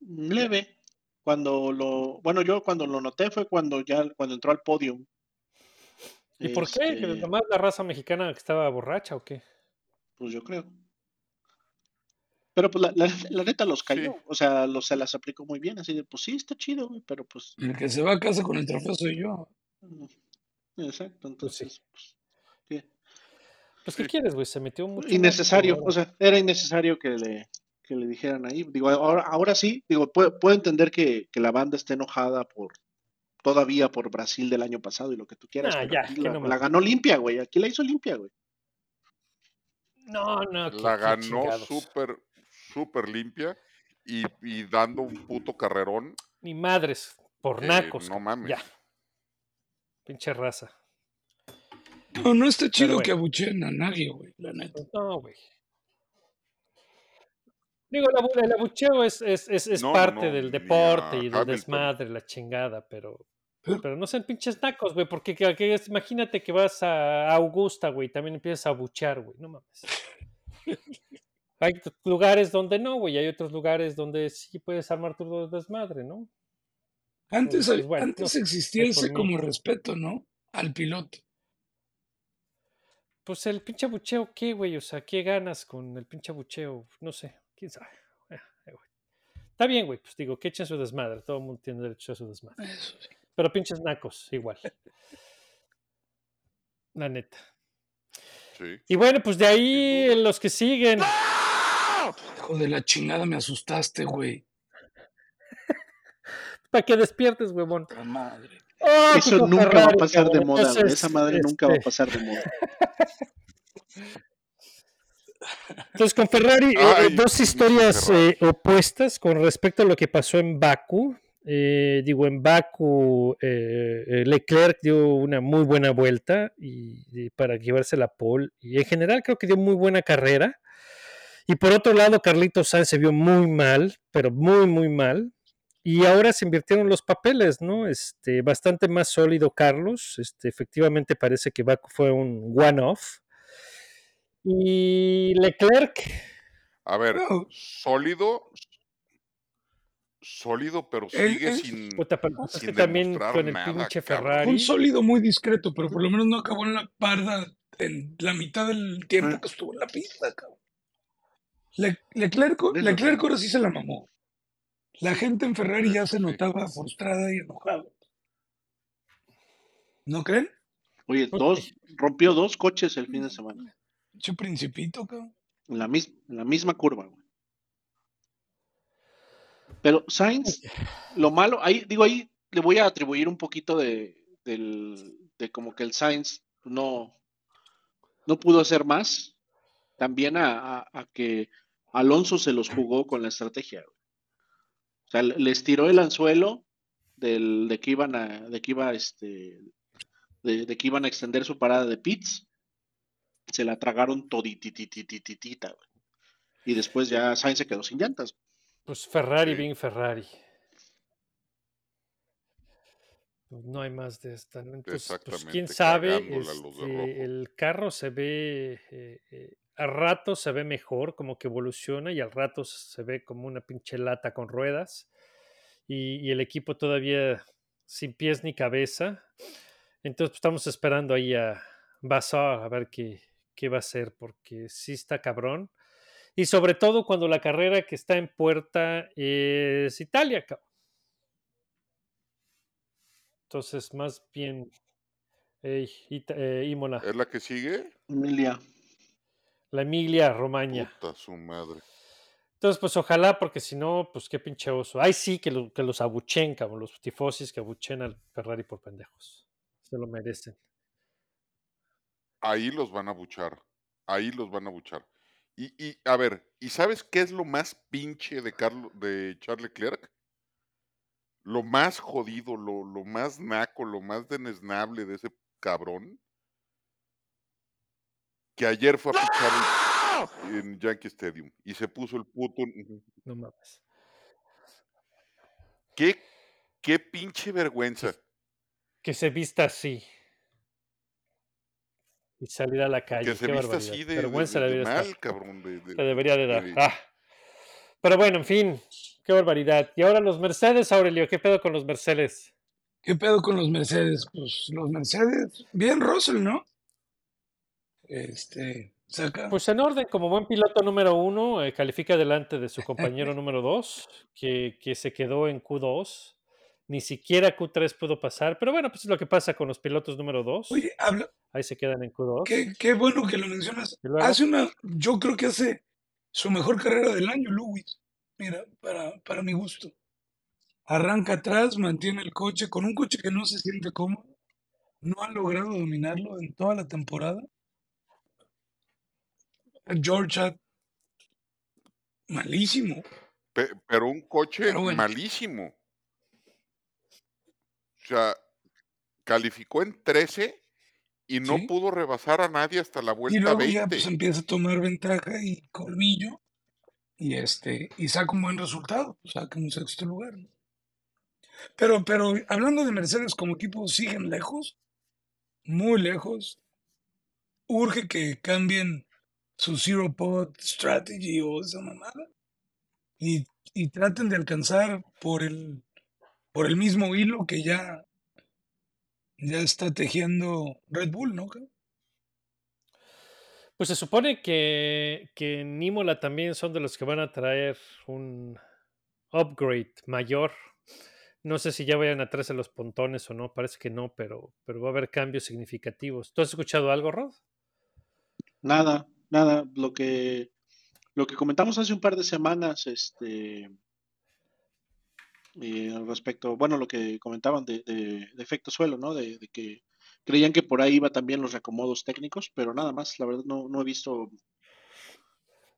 Leve. Cuando lo, bueno, yo cuando lo noté fue cuando ya, cuando entró al podio. ¿Y por qué? Este, ¿Nomás la raza mexicana que estaba borracha o qué? Pues yo creo. Pero pues la, la, la neta los cayó. Sí. O sea, los, se las aplicó muy bien. Así de, pues sí, está chido, güey, pero pues. El que se va a casa con el trofeo soy yo. Exacto, entonces. Pues, ¿qué? Pues, ¿qué Sí. quieres, güey? Se metió mucho. innecesario, o sea, era innecesario que le, que le dijeran ahí. Digo, ahora, ahora sí, digo, puedo, puedo entender que, que la banda esté enojada por todavía por Brasil del año pasado y lo que tú quieras. Ah, pero ya, la, no la ganó limpia, güey. Aquí la hizo limpia, güey. No, no, qué- La qué ganó súper, súper limpia y, y dando un puto carrerón. Ni madres, por Eh, nacos. no mames. Ya. Pinche raza. No, no está chido bueno. que abucheen a nadie, güey, la neta. No, güey. Digo, el, abu- el abucheo es, es, es, es No, no, parte no, del deporte y del desmadre, la chingada, pero, Pero- no sean pinches nacos, güey, porque que- imagínate que vas a Augusta, güey, también empiezas a abuchear, güey, no mames. Hay lugares donde no, güey, hay otros lugares donde sí puedes armar tu desmadre, ¿no? Antes, Pues, bueno, antes no existía ese como respeto, ¿no? Al piloto. Pues el pinche abucheo, ¿qué, güey? O sea, ¿qué ganas con el pinche abucheo? No sé, quién sabe. Eh, eh. Está bien, güey, pues digo, que echen su desmadre, todo el mundo tiene derecho a su desmadre. Eso sí. Pero pinches nacos, igual. La neta. Sí. Y bueno, pues de ahí los que siguen. Hijo de la chingada, me asustaste, güey. Para que despiertes, huevón. La madre. ¡Oh, Eso nunca va a pasar de moda. Entonces, Esa madre nunca va a este, pasar de moda. Entonces, con Ferrari, eh, Ay, eh, dos historias Ferrari. eh, opuestas con respecto a lo que pasó en Baku. Eh, digo, en Baku, eh, eh, Leclerc dio una muy buena vuelta y, y para llevarse la pole. Y en general creo que dio muy buena carrera. Y por otro lado, Carlitos Sainz se vio muy mal, pero muy, muy mal. Y ahora se invirtieron los papeles, ¿no? Este, bastante más sólido Carlos. Este, efectivamente parece que Baku fue un one-off. Y Leclerc, A ver, No. sólido, sólido, pero sigue sin. puta, pero pues es sin que también con el nada, pinche. Ferrari. Un sólido muy discreto, pero por lo menos no acabó en la parda en la mitad del tiempo Ah. que estuvo en la pista, cabrón. Le- Leclerc, Leclerc ahora sí se la mamó. La gente en Ferrari ya se notaba frustrada y enojada. ¿No creen? Oye, dos, rompió dos coches el fin de semana. Che principito, cabrón. En la, mis- en la misma curva, güey. Pero Sainz, lo malo, ahí, digo, ahí le voy a atribuir un poquito de, del, de como que el Sainz no, no pudo hacer más. También a, a- a que Alonso se los jugó con la estrategia. O sea, le- les tiró el anzuelo del, de que iban a, de que iba este, de, de que iban a extender su parada de pits. Se la tragaron toditititititita. Y después ya Sainz se quedó sin llantas. Pues Ferrari, Sí. bien Ferrari. Pues no hay más de esta. Entonces, pues quién sabe, este, el carro se ve, eh, eh, a ratos se ve mejor, como que evoluciona y al rato se ve como una pinche lata con ruedas y, y el equipo todavía sin pies ni cabeza. Entonces pues, estamos esperando ahí a Bassar a ver qué, qué va a hacer porque sí está cabrón. Y sobre todo cuando la carrera que está en puerta es Italia, cabrón. Entonces, más bien eh, Ita- eh, Imola, ¿Es la que sigue? Emilia. la Emilia Romagna. Puta su madre. Entonces, pues ojalá, porque si no, pues qué pinche oso. Ay, sí, que, lo- que los abuchen, cabrón, los tifosis que abuchen al Ferrari por pendejos. Se lo merecen. Ahí los van a buchar. Ahí los van a buchar. Y, y, a ver, ¿y sabes qué es lo más pinche de, Carlo, de Charles Leclerc? Lo más jodido, lo, lo más naco, lo más denesnable de ese cabrón. Que ayer fue a pichar en, en Yankee Stadium y se puso el puto. No mames. ¿Qué, qué pinche vergüenza. Que se vista así. Y salir a la calle. Que se qué vista barbaridad. así de, Vergüenza de- de mal, cabrón. de- de- le debería de dar. de- Ah. Pero bueno, en fin, qué barbaridad. Y ahora los Mercedes, Aurelio, ¿qué pedo con los Mercedes? ¿Qué pedo con los Mercedes? Pues los Mercedes, bien Russell, ¿no? Este, saca. Pues en orden, como buen piloto número uno, eh, califica delante de su compañero número dos, que, que se quedó en Q2. Ni siquiera Q3 pudo pasar, pero bueno, pues es lo que pasa con los pilotos número dos. Oye, habla, Ahí se quedan en Q2. qué, qué bueno que lo mencionas. Hace una, yo creo que hace su mejor carrera del año, Lewis. Mira, para, para mi gusto. Arranca atrás, mantiene el coche con un coche que no se siente cómodo. No ha logrado dominarlo en toda la temporada. Georgia, malísimo. pe- pero un coche Pero bueno. malísimo. O sea, calificó en 13 y no Sí. pudo rebasar a nadie hasta la Y vuelta luego 20. ya pues empieza a tomar ventaja y colmillo y este y saca un buen resultado, pues, saca un sexto lugar. ¿no? Pero pero hablando de Mercedes como equipo siguen lejos, muy lejos. Urge que cambien su zero pod strategy o esa mamada y, y traten de alcanzar por el por el mismo hilo que ya ya está tejiendo Red Bull, ¿no? Pues se supone que, que en Imola también son de los que van a traer un upgrade mayor. No sé si ya vayan a traerse los pontones o no, parece que no, pero, pero va a haber cambios significativos. ¿Tú has escuchado algo, Rod? Nada, nada. Lo que, lo que comentamos hace un par de semanas, este, eh, respecto, bueno, lo que comentaban de, de- de efecto suelo, ¿no? De, de que creían que por ahí iba también los reacomodos técnicos, pero nada más, la verdad no, no he visto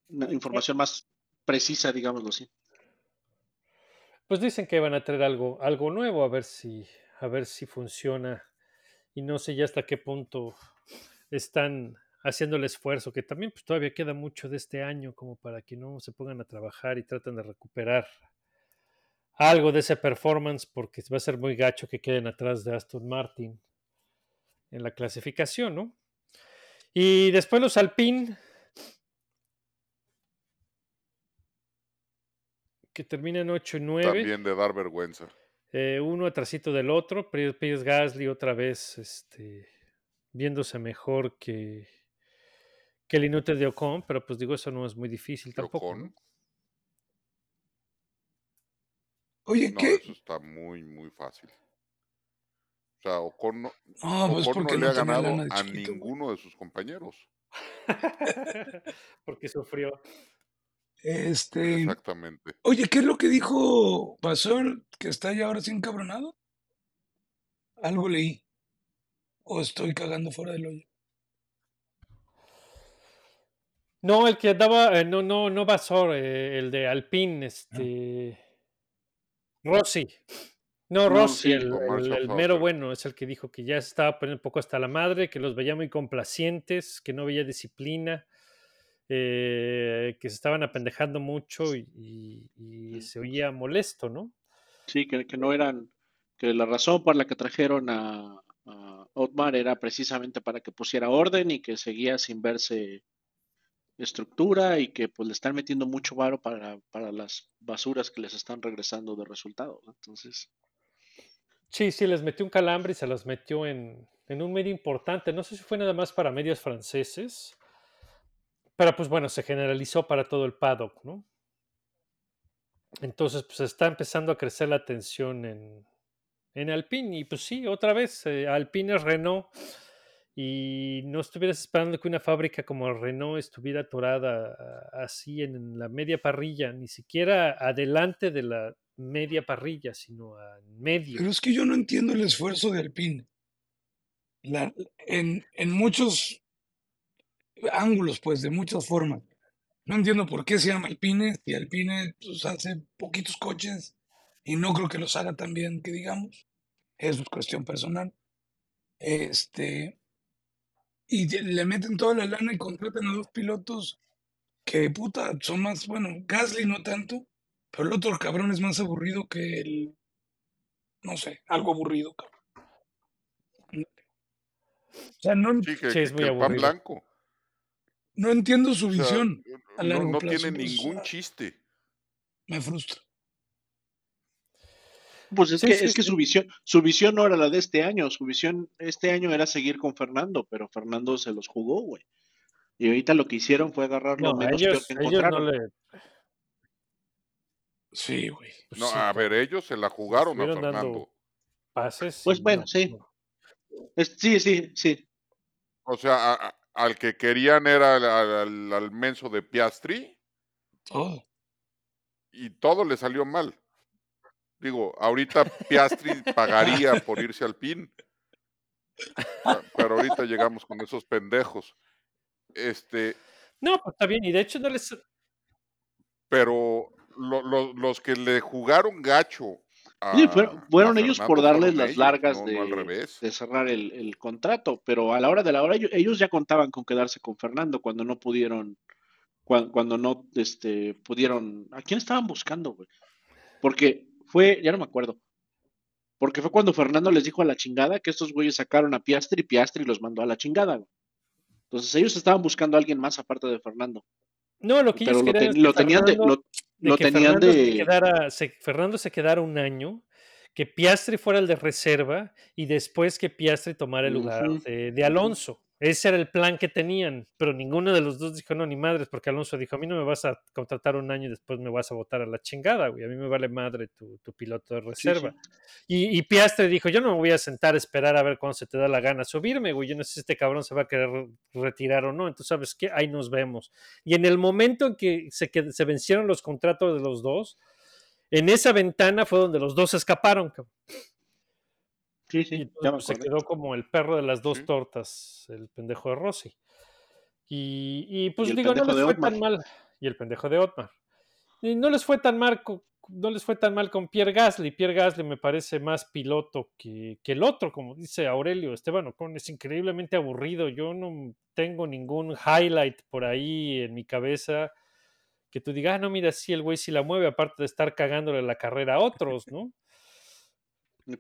una información más precisa, digámoslo así. Pues dicen que van a traer algo, algo nuevo, a ver si, a ver si funciona. Y no sé ya hasta qué punto están haciendo el esfuerzo, que también pues, todavía queda mucho de este año como para que no se pongan a trabajar y traten de recuperar algo de ese performance, porque va a ser muy gacho que queden atrás de Aston Martin en la clasificación, ¿no? Y después los Alpine, que terminan 8 y 9. También de dar vergüenza. Eh, uno atrasito del otro, Pierre Gasly otra vez este, viéndose mejor que, que el inútil de Ocon, pero pues digo, eso no es muy difícil tampoco. Ocon. ¿no? Oye, No, ¿qué? eso está muy, muy fácil. O sea, Ocon no, No, pues Ocon no porque le ha ganado a chiquito, güey. ninguno de sus compañeros. Porque sufrió. Este, Exactamente. oye, ¿qué es lo que dijo Pastor que está ya ahora sin encabronado? Algo leí. O estoy cagando fuera del hoyo. No, el que andaba, eh, no, no, no Basor, eh, el de Alpine, Ah. Rossi. No, Rossi, el, mero bueno, es el que dijo que ya se estaba poniendo un poco hasta la madre, que los veía muy complacientes, que no veía disciplina, eh, que se estaban apendejando mucho y, y- y se oía molesto, ¿no? Sí, que, que no eran, que la razón por la que trajeron a, a Otmar era precisamente para que pusiera orden y que seguía sin verse estructura y que pues le están metiendo mucho varo para, para las basuras que les están regresando de resultados. ¿no? Entonces, Sí, sí, les metió un calambre y se los metió en, en un medio importante. No sé si fue nada más para medios franceses, pero pues bueno, se generalizó para todo el paddock, ¿no? Entonces, pues está empezando a crecer la tensión en, en Alpine. Y pues sí, otra vez, eh, Alpine es Renault. Y no estuvieras esperando que una fábrica como Renault estuviera atorada así en la media parrilla, ni siquiera adelante de la media parrilla, sino a medio. Pero es que yo no entiendo el esfuerzo de Alpine. En, en muchos ángulos, pues, de muchas formas. No entiendo por qué se llama Alpine, si Alpine pues, hace poquitos coches y no creo que los haga tan bien que digamos. Es cuestión personal. Este, y le meten toda la lana y contratan a dos pilotos que, puta, son más, bueno, Gasly no tanto, pero el otro cabrón es más aburrido que el, no sé, algo aburrido, cabrón. O sea, no, Sí, que, Sí, es que- muy que el pan blanco. no entiendo su O sea, visión a no, largo no plazo. tiene pues, ningún chiste. me frustra. Pues es Sí, que, sí, es que su visión, su visión no era la de este año, su visión este año era seguir con Fernando, pero Fernando se los jugó, güey. Y ahorita lo que hicieron fue agarrar lo No, menos peor ellos, que ellos no encontraron. le. Sí, güey. pues No, sí, a ver, ellos se la jugaron a Fernando. pases. Pues bueno, no, sí. Es- sí, sí, sí. O sea, a- a- al que querían era al, al- menso de Piastri Todo. y todo le salió mal. Digo, ahorita Piastri pagaría por irse al PIN, pero ahorita llegamos con esos pendejos. Este, No, pues está bien. Y de hecho no les. pero lo- lo- los que le jugaron gacho Sí, fueron, a fueron ellos por darles las ellos, largas no, de, cerrar el, el contrato, pero a la hora de la hora ellos, ellos ya contaban con quedarse con Fernando cuando no pudieron, cuando, cuando no este, pudieron. ¿A quién estaban buscando, güey? Porque fue, ya no me acuerdo, porque fue cuando Fernando les dijo a la chingada que estos güeyes sacaron a Piastri y Piastri los mandó a la chingada, güey. Entonces ellos estaban buscando a alguien más aparte de Fernando, No, lo que ellos pero lo, ten- es que lo tenían de, Fernando- lo, de lo que tenían Fernando se de, quedara, se- Fernando se quedara un año, que Piastri fuera el de reserva y después que Piastri tomara el lugar de Alonso. Ese era el plan que tenían, pero ninguno de los dos dijo no, ni madres, porque Alonso dijo, a mí no me vas a contratar un año y después me vas a votar a la chingada, güey, a mí me vale madre tu, tu piloto de reserva. sí. Y, y Piastri dijo, yo no me voy a sentar a esperar a ver cuándo se te da la gana subirme, güey, yo no sé si este cabrón se va a querer re- retirar o no, entonces, ¿sabes qué? Ahí nos vemos. Y en el momento en que se, vencieron los contratos de los dos, en esa ventana fue donde los dos escaparon, cabrón. Sí, Y sí, ya se quedó como el perro de las dos Sí. tortas, el pendejo de Rossi. Y, y, pues Y digo, no les fue Otmar. tan mal. Y el pendejo de Otmar. Y no les fue tan mal, no les fue tan mal con Pierre Gasly. Pierre Gasly me parece más piloto que, que el otro, como dice Aurelio. Esteban Ocon es increíblemente aburrido. Yo no tengo ningún highlight por ahí en mi cabeza que tú digas, ah, no, mira, sí, el güey sí la mueve, aparte de estar cagándole la carrera a otros, ¿no?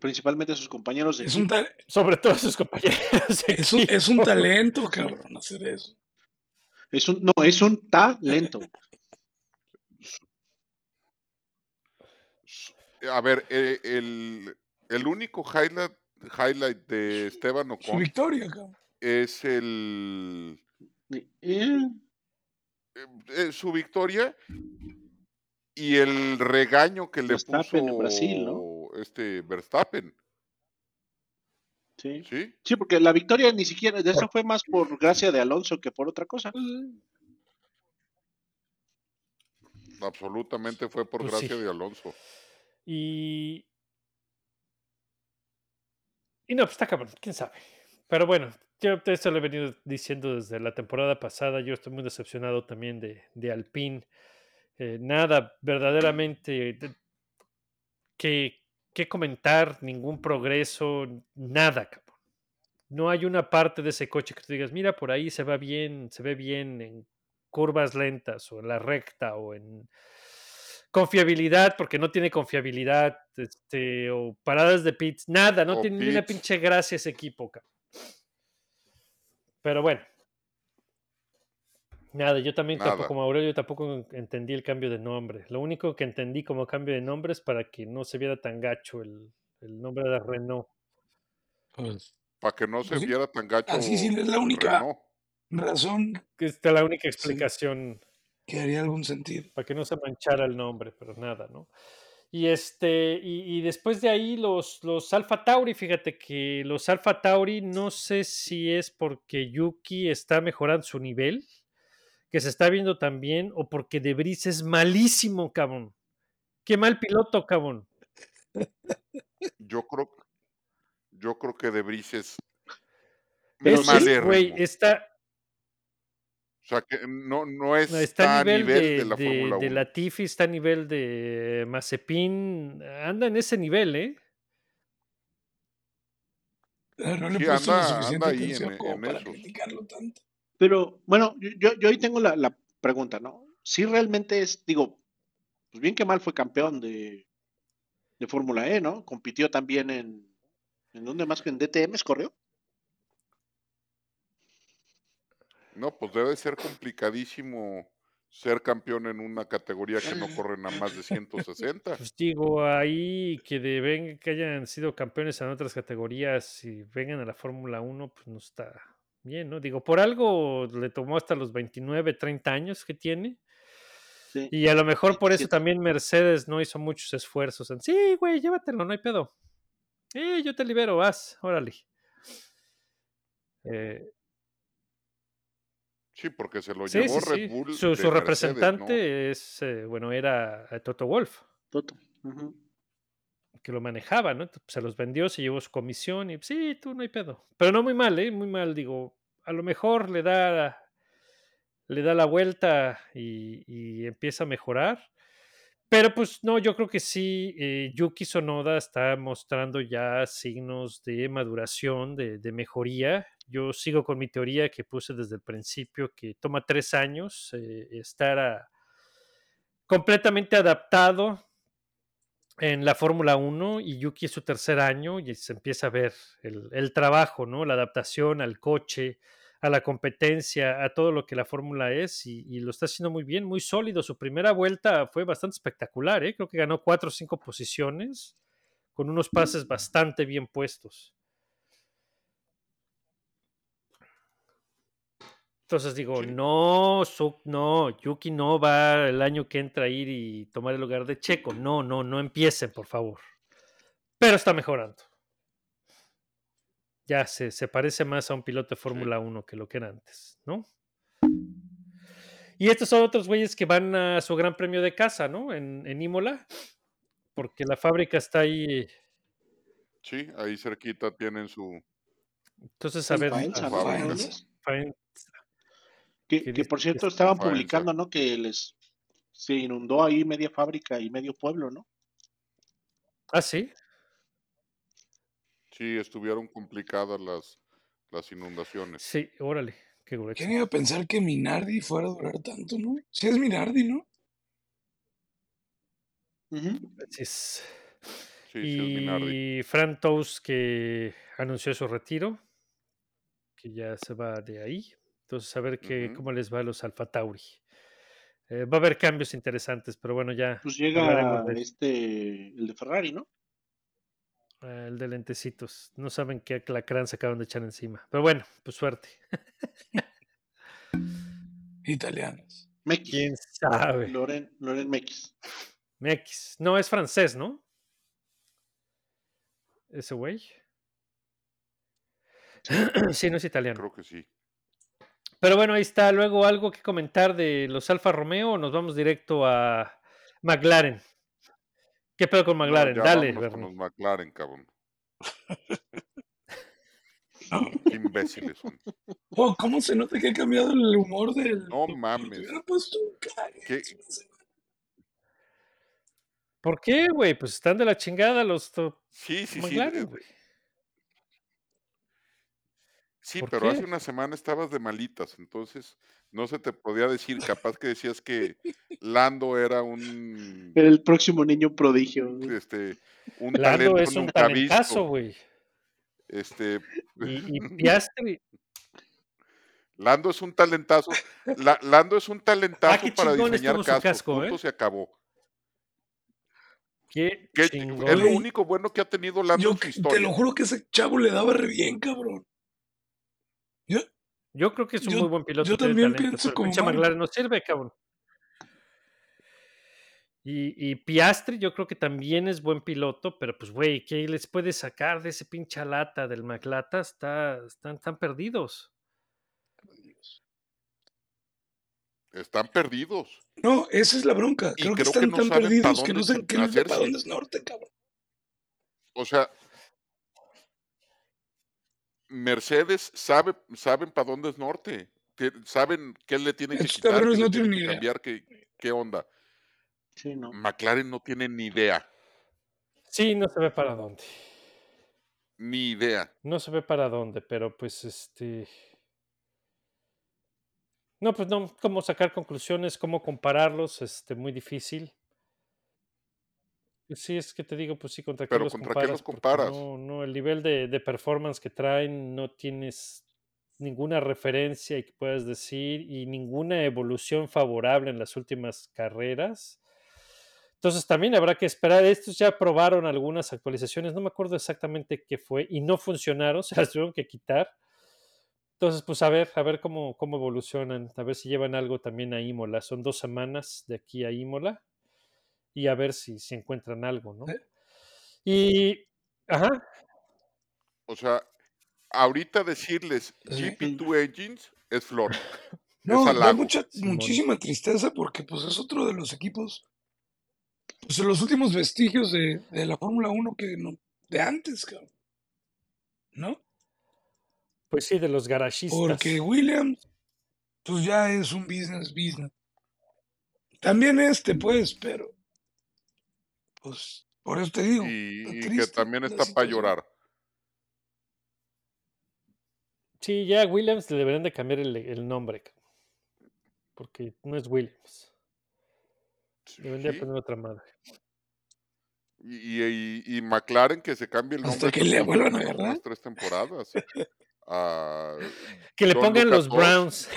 Principalmente a sus compañeros de Es un, Sobre todo a sus compañeros. de es un, es un equipo. talento, cabrón, hacer eso. Es un, no, es un talento. A ver, eh, el, el único highlight, highlight de Esteban Su Ocon victoria, cabrón. es el y- eh, su victoria y el regaño que le Verstappen en puso Brasil, ¿no? Este Verstappen, sí. ¿sí? Sí, porque la victoria ni siquiera, de eso fue más por gracia de Alonso que por otra cosa. Absolutamente fue por Pues gracia sí. de Alonso. Y. Y no, pues está cabrón, quién sabe. Pero bueno, yo esto lo he venido diciendo desde la temporada pasada. Yo estoy muy decepcionado también de, de Alpine. Eh, nada verdaderamente de- que, que comentar, ningún progreso, nada, cabrón. No hay una parte de ese coche que tú digas, mira, por ahí se va bien, se ve bien en curvas lentas o en la recta o en confiabilidad, porque no tiene confiabilidad, este, o paradas de pits, nada, no O tiene ni una pinche gracia ese equipo, cabrón. Pero bueno. Nada, yo también Nada. tampoco, como Aurelio, tampoco en- entendí el cambio de nombre. Lo único que entendí como cambio de nombre es para que no se viera tan gacho el, el nombre de Renault. Pues, Para que no se Pues sí, viera tan gacho así sí es la única- Renault. razón Que esta es la única explicación que haría algún sentido. para que no se manchara el nombre, pero nada, ¿no? Y este, y, y después de ahí los, los Alpha Tauri, fíjate que los Alpha Tauri, no sé si es porque Yuki está mejorando su nivel, que se está viendo también, o porque Debris es malísimo, cabrón. Qué mal piloto, cabrón. Yo creo, yo creo que Debris es Pero Es- sí, güey, está, O sea, que no, no está, está a nivel, de, de, la de- Fórmula de 1. Latifi, está a nivel de Mazepin, anda en ese nivel, ¿eh? Pero no le Sí, la anda- suficiente anda ahí en- como en para criticarlo tanto. Pero bueno, yo, yo, ahí tengo la, la pregunta, ¿no? Si realmente es, digo, pues bien que mal fue campeón de, de Fórmula E, ¿no? Compitió también en, ¿en dónde más que en DTMs corrió? No, pues debe ser complicadísimo ser campeón en una categoría que no corren a más de 160. Pues digo, ahí que de ven- que hayan sido campeones en otras categorías y vengan a la Fórmula 1, pues no está bien, ¿no? Digo, por algo le tomó hasta los 29, 30 años que tiene. Sí. Y a lo mejor por eso 27. también Mercedes no hizo muchos esfuerzos en, sí, güey, llévatelo, no hay pedo. Eh, yo te libero, vas, órale. Eh, Sí, porque se lo sí, llevó sí, Red sí. Bull. Su, de su Mercedes, representante ¿no? es, eh, bueno, era eh, Toto Wolf. Toto. Ujú. Que lo manejaba, ¿no? Se los vendió, se llevó su comisión y sí, tú no hay pedo. Pero no muy mal, ¿eh? Muy mal, digo, a lo mejor le da, le da la vuelta y, empieza a mejorar. Pero pues no, yo creo que sí, eh, Yuki Sonoda está mostrando ya signos de maduración, de, mejoría. Yo sigo con mi teoría que puse desde el principio, que toma tres años eh, estar completamente adaptado en la Fórmula 1 y Yuki es su tercer año y se empieza a ver el, el trabajo, ¿no? La adaptación al coche, a la competencia, a todo lo que la Fórmula es y, y lo está haciendo muy bien, muy sólido. Su primera vuelta fue bastante espectacular, ¿eh? Creo que ganó cuatro o cinco posiciones con unos pases bastante bien puestos. Entonces digo, Sí. no, Su- no, Yuki no va el año que entra a ir y tomar el lugar de Checo. No, no, no empiecen, por favor. Pero está mejorando. Ya se, se parece más a un piloto de Fórmula 1 que lo que era antes, ¿no? Y estos son otros güeyes que van a su gran premio de casa, ¿no? En, en Imola, porque la fábrica está ahí. Sí, ahí cerquita tienen su. Entonces, a ver, Faenza, Que, por ¿Qué cierto es? estaban publicando, ¿no? Que les se inundó ahí media fábrica y medio pueblo, ¿no? Ah, sí. Sí, estuvieron complicadas las, las inundaciones. Sí, órale. Qué grueso. ¿Quién iba a pensar que Minardi fuera a durar tanto, no? Si es Minardi, ¿no? Es. Sí, sí, es Minardi. Y Fran Tous que anunció su retiro, que ya se va de ahí. Entonces, a ver qué, cómo les va a los Alfa Tauri. Eh, va a haber cambios interesantes, pero bueno, ya Pues llega de este, el de Ferrari, ¿no? eh, el de lentecitos. No saben qué alacrán se acaban de echar encima. Pero bueno, pues suerte. Italianos. Mekis. ¿Quién sabe? Loren, Loren Mekis. Mx. No, es francés, ¿no? Ese güey. Sí, no es italiano. Creo que sí. Pero bueno, ahí está. Luego algo que comentar de los Alfa Romeo. Nos vamos directo a McLaren. ¿Qué pedo con No, McLaren? ya Dale, con los McLaren, cabrón. No. Qué imbéciles son. Oh, ¿cómo se nota que ha cambiado el humor del... No mames. hubiera puesto un ¿Qué? ¿Por qué, güey? Pues están de la chingada los to- Sí, sí, sí. McLaren, güey. Sí, ¿Por pero hace una semana estabas de malitas, entonces no se te podía decir, capaz que decías que Lando era un El próximo niño prodigio. este un Lando talento es un nunca talentazo, visto. güey. Este Y, y Piastri. Lando es un talentazo. La- Lando es un talentazo Ah, qué para diseñar cascos. casco, punto ¿eh? se acabó. Qué es lo único bueno que ha tenido Lando Yo en su te lo juro que ese chavo le daba re bien, cabrón. Yo, creo que es un Yo- muy buen piloto. yo también talento, pienso como. McLaren no sirve, cabrón. Y, y Piastri yo creo que también es buen piloto, pero pues, güey, ¿qué les puede sacar de ese pinche lata del McLata? Está, están tan perdidos. Están perdidos. No, esa es la bronca. Y Creo que creo que están no tan perdidos que no saben que hacerse. para dónde es norte, cabrón. O sea, Mercedes sabe, saben para dónde es norte. que- Saben qué le tienen que quitar, qué le no tienen que cambiar, qué, qué onda. Sí, no. McLaren no tiene ni idea, Sí, no se ve para dónde. ni idea. No se ve para dónde, pero pues este. No, pues no, cómo sacar conclusiones, cómo compararlos, este, muy difícil. Sí, es que te digo, pues sí, contra qué Pero los ¿contra qué los comparas, comparas? No, no, el nivel de, de performance que traen, no tienes ninguna referencia y que puedas decir, y ninguna evolución favorable en las últimas carreras. Entonces también habrá que esperar. Estos ya probaron algunas actualizaciones, no me acuerdo exactamente qué fue, y no funcionaron, se las tuvieron que quitar. Entonces, pues a ver, a ver cómo, cómo evolucionan, a ver si llevan algo también a Imola. Son dos semanas de aquí a Imola y a ver si, si encuentran algo, ¿no? ¿Eh? Y, ajá, O sea, ahorita decirles Sí. GP2 Engines es flor. No, es da mucha, muchísima tristeza porque pues es otro de los equipos, pues de los últimos vestigios de, de la Fórmula 1 que no, de antes, cabrón. ¿No? pues sí, de los garashistas. Porque Williams, pues ya es un business, business. También este, pues, pero, pues, por eso te digo, Y, que también está para llorar. Sí, ya a Williams le deberían de cambiar el, el nombre, porque no es Williams. Deberían de Sí. poner otra madre. Y, y- y McLaren que se cambie el Hasta nombre. que le vuelvan a las agarrar. tres temporadas. Ah, Que le pongan los. Browns.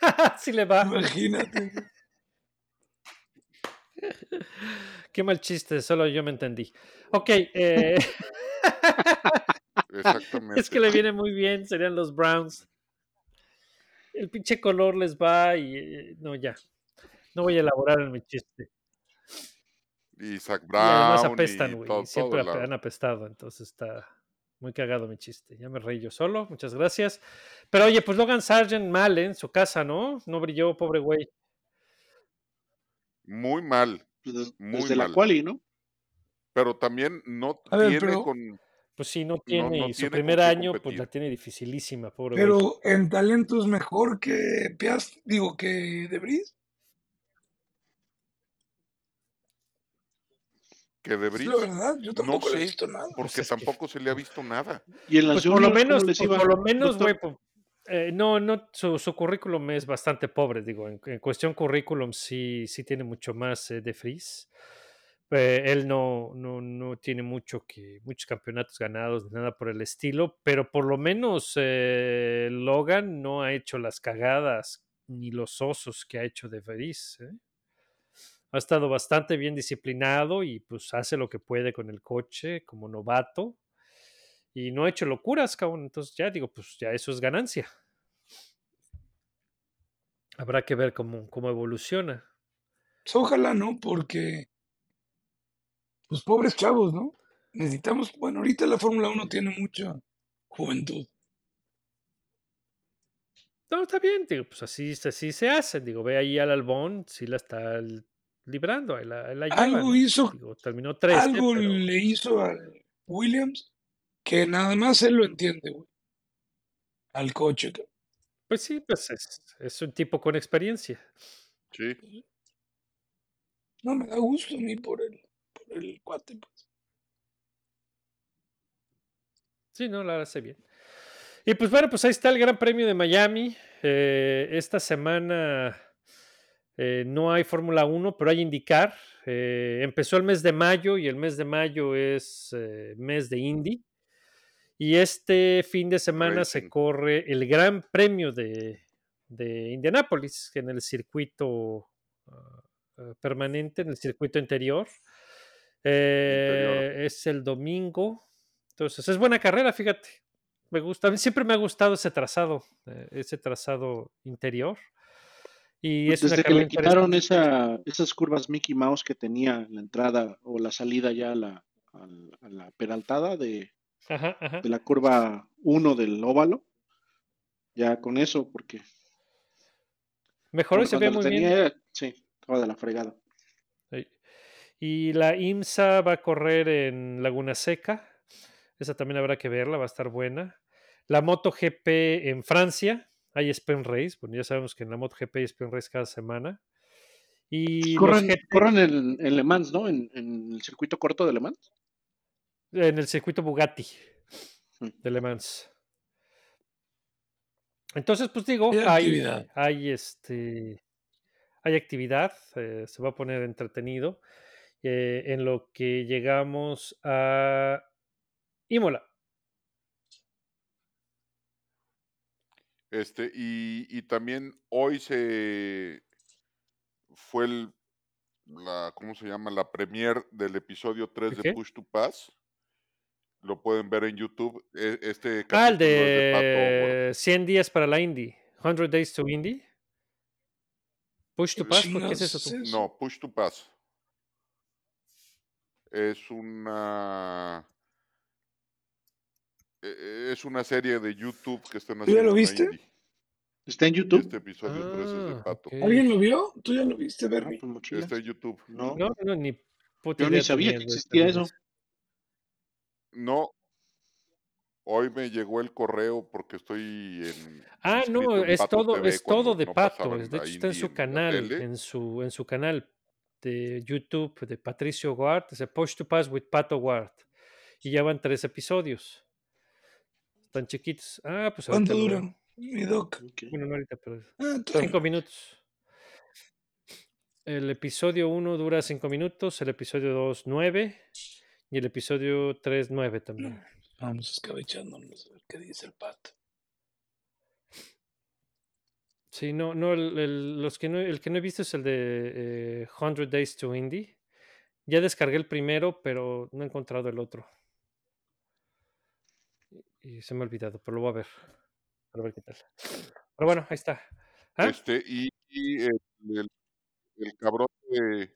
sí le va. Imagínate. Qué mal chiste, solo yo me entendí. Ok, eh, Exactamente. es que le viene muy bien, serían los Browns. El pinche color les va y eh, no, ya. No voy a elaborar en mi chiste. Y Zach Y además Brown apestan, güey. siempre todo han apestado, entonces está muy cagado mi chiste. Ya me reí yo solo, muchas gracias. Pero oye, pues Logan Sargent mal ¿eh? en su casa, ¿no? No brilló, pobre güey. Muy mal, Pues des- Muy desde la mal. quali, ¿no? pero también no A ver, tiene pero- con... Pues sí, no tiene, no y su tiene primer año, pues la tiene dificilísima, pobre. Pero en talento es mejor que Piast, digo, que Debris. que de Es Vries, la verdad, yo no tampoco le he visto nada. porque Pues tampoco se le ha visto nada. Y en las Pues por lo menos, ¿cómo les pues por lo menos, güey, eh, no, no, su, su currículum es bastante pobre, digo, en, en cuestión currículum sí, sí tiene mucho más eh, de Frizz. Eh, él no, no, no tiene mucho que, muchos campeonatos ganados, nada por el estilo, pero por lo menos Logan no ha hecho las cagadas ni los osos que ha hecho de Frizz. Ha estado bastante bien disciplinado y pues hace lo que puede con el coche como novato y no ha hecho locuras, cabrón. Entonces ya digo, pues ya eso es ganancia. Habrá que ver cómo, cómo evoluciona. Pues ojalá no, porque, pues pobres chavos, ¿no? Necesitamos, bueno, ahorita la Fórmula 1 tiene mucha juventud. No, está bien, digo, pues así, así se hace. Digo, ve ahí al Albón, sí la está librando, ahí la, ahí la Algo ¿no? hizo, Digo, terminó 13, algo pero le hizo a Williams que nada más él lo entiende, güey. Al coche. cabrón. pues sí, pues es, es un tipo con experiencia. Sí, No me da gusto a mí por el, por el cuate. pues. Sí, no, la hace bien. Y pues bueno, pues ahí está el Gran Premio de Miami. Eh, esta semana eh, no hay Fórmula 1, pero hay indicar. Eh, empezó el mes de mayo y el mes de mayo es eh, mes de Indy. Y este fin de semana se corre el Gran Premio de, de Indianápolis, en el circuito ah, ah, permanente, en el circuito interior. Eh, Es el domingo. Entonces, es buena carrera, fíjate. me gusta. A mí siempre me ha gustado ese trazado, eh, ese trazado interior. Y es una Desde que le quitaron esa, esas curvas Mickey Mouse que tenía en la entrada o la salida ya a la, al- a la peraltada de, Ajá, ajá. de la curva 1 del óvalo, ya con eso, porque Mejoró y porque se ve muy bien. sí, estaba de la fregada. Sí. Y la IMSA va a correr en Laguna Seca. Esa también habrá que verla, va a estar buena. La MotoGP en Francia. Hay Sprint Race. Bueno, ya sabemos que en la MotoGP hay Sprint Race cada semana. Y GT corran en, en Le Mans, ¿no? En, en el circuito corto de Le Mans. En el circuito Bugatti Mm. de Le Mans. Entonces, pues digo, Hay hay, actividad. hay este hay actividad, eh, se va a poner entretenido. eh, en lo que llegamos a Imola. Este, y, y también hoy se fue el, la, ¿cómo se llama? La premier del episodio 3 ¿De de qué? Push to Pass. Lo pueden ver en YouTube. E- Este Ah, el de Pato O'Ward. de 100 días para la Indy. 100 Days to Indy. Push to ¿Qué Pass, ¿por qué es eso es tú? eso? No, Push to Pass. Es una e- es una serie de YouTube que están ¿Tú ya lo haciendo viste? Indy. Está en YouTube. este episodio 3 es de Ah, Pato. ok. ¿Alguien lo vio? ¿Tú ya lo viste, Ah, Bernie? pues. Está en YouTube. No, No, no, ni puta yo ni sabía que existía esta eso. No, hoy me llegó el correo porque estoy en, Ah, no, es todo, TV es todo de no Pato. De hecho, está en su canal, en su, en su canal de YouTube de Patricio Ward. Es Push to Pass with Pato Ward. Y ya van tres episodios. Están chiquitos. Ah, pues ¿Cuánto duran? Mi doc. Bueno, no ahorita, pero Ah, cinco minutos. El episodio 1 dura 5 minutos, el episodio 2 9 y el episodio 3 9 también. Vamos escabechándonos a ver qué dice el pato. Sí, no, no, el, el- los que no, el que no he visto es el de eh, 100 Days to Indie. Ya descargué el primero, pero no he encontrado el otro. Y se me ha olvidado, pero lo voy a ver. Para ver qué tal. Pero bueno, ahí está. ¿Ah? Este, y, y el, el- el cabrón de,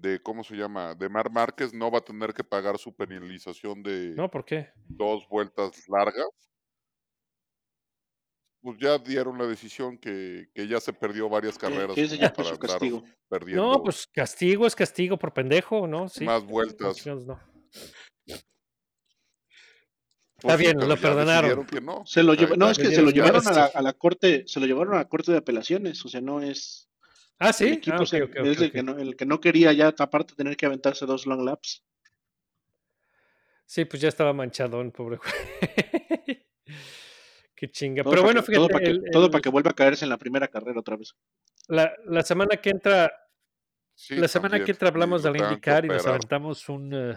de, ¿cómo se llama? De Mar Márquez no va a tener que pagar su penalización de No, ¿por qué? dos vueltas largas. Pues ya dieron la decisión que, que ya se perdió varias carreras ya para andar castigo. perdiendo No, pues castigo es castigo por pendejo, ¿no? Sí. más ¿cómo vueltas. no? Pues sí, bien, lo perdonaron. que no. Se lo lleva- no, es que se lo llevaron a la, a la corte, se lo llevaron a la corte de apelaciones, o sea, no es Ah, el sí. equipo Ah, el ok. que no, el que no quería ya aparte tener que aventarse dos long laps. Sí, pues ya estaba manchadón, pobre güey. Qué chinga. Todo Pero para bueno, que, todo fíjate, para que, el- todo para que vuelva a caerse en la primera carrera otra vez. la, la semana que entra, sí, la semana que entra hablamos de la IndyCar y nos aventamos un, eh,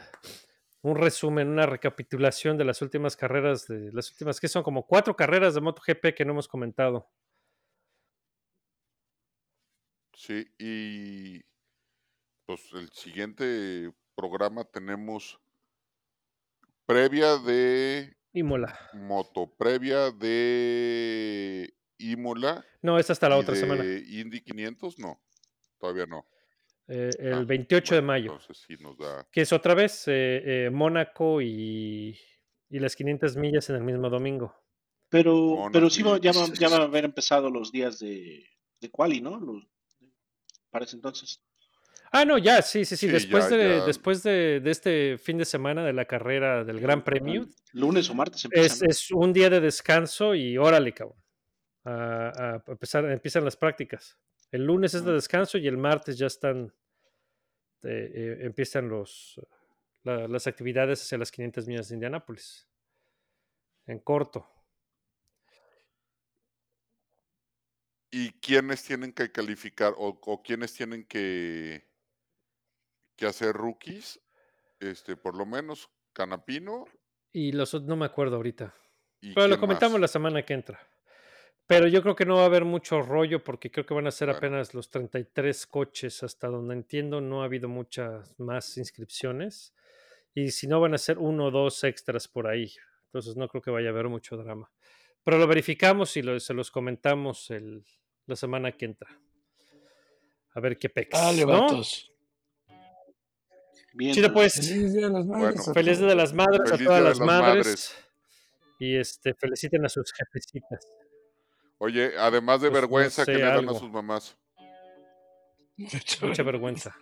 un resumen, una recapitulación de las últimas carreras, de las últimas que son como cuatro carreras de MotoGP que no hemos comentado. Sí, y pues el siguiente programa tenemos previa de Imola. moto, previa de Imola No, es hasta la y otra de semana. Indy 500, no, todavía no. eh, el Ah, 28 de mayo. Entonces sí nos da. Que es otra vez eh, eh, Mónaco y, y las 500 millas en el mismo domingo. Pero, pero sí ya, va, ya va a haber empezado los días de, de quali, ¿no? Los- para ese entonces. Ah, no, ya, sí, sí, sí. Sí, después ya, de, ya. después de, de este fin de semana de la carrera del Gran Premio, Lunes o martes empieza. es, es un día de descanso y órale, cabrón. A, a empezar, empiezan las prácticas. El lunes es de descanso y el martes ya están, eh, eh, empiezan los, la- las actividades hacia las 500 millas de Indianápolis. En corto. ¿Y quiénes tienen que calificar o, o quiénes tienen que, que hacer rookies? Este, por lo menos Canapino Y los otros no me acuerdo ahorita. Pero lo comentamos más? la semana que entra. Pero yo creo que no va a haber mucho rollo porque creo que van a ser Bueno. apenas los 33 coches. Hasta donde entiendo, no ha habido muchas más inscripciones. Y si no, van a ser uno o dos extras por ahí. Entonces no creo que vaya a haber mucho drama. Pero lo verificamos y lo- se los comentamos el- la semana que entra. A ver qué pex. Dale, ¿no? vatos. Bien. Chido, pues. Feliz Día de las Madres. Bueno. Feliz Día de las Madres a todas las las madres. Madres. Y este, feliciten a sus jefecitas. Oye, además de Pues, no vergüenza que le dan algo. a sus mamás. Mucha vergüenza.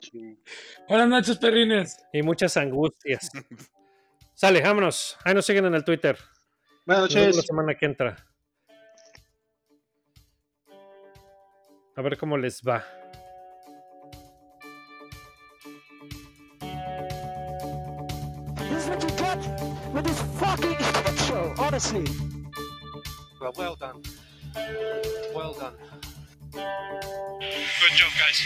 Sí. Buenas noches, perrines. Y muchas angustias. Sale, vámonos. Ahí nos siguen en el Twitter. Buenas Nos vemos la noches. semana que entra. A ver cómo les va. This is what you get with this fucking shit show, honestly. Well, well done. Well done. Good job, guys.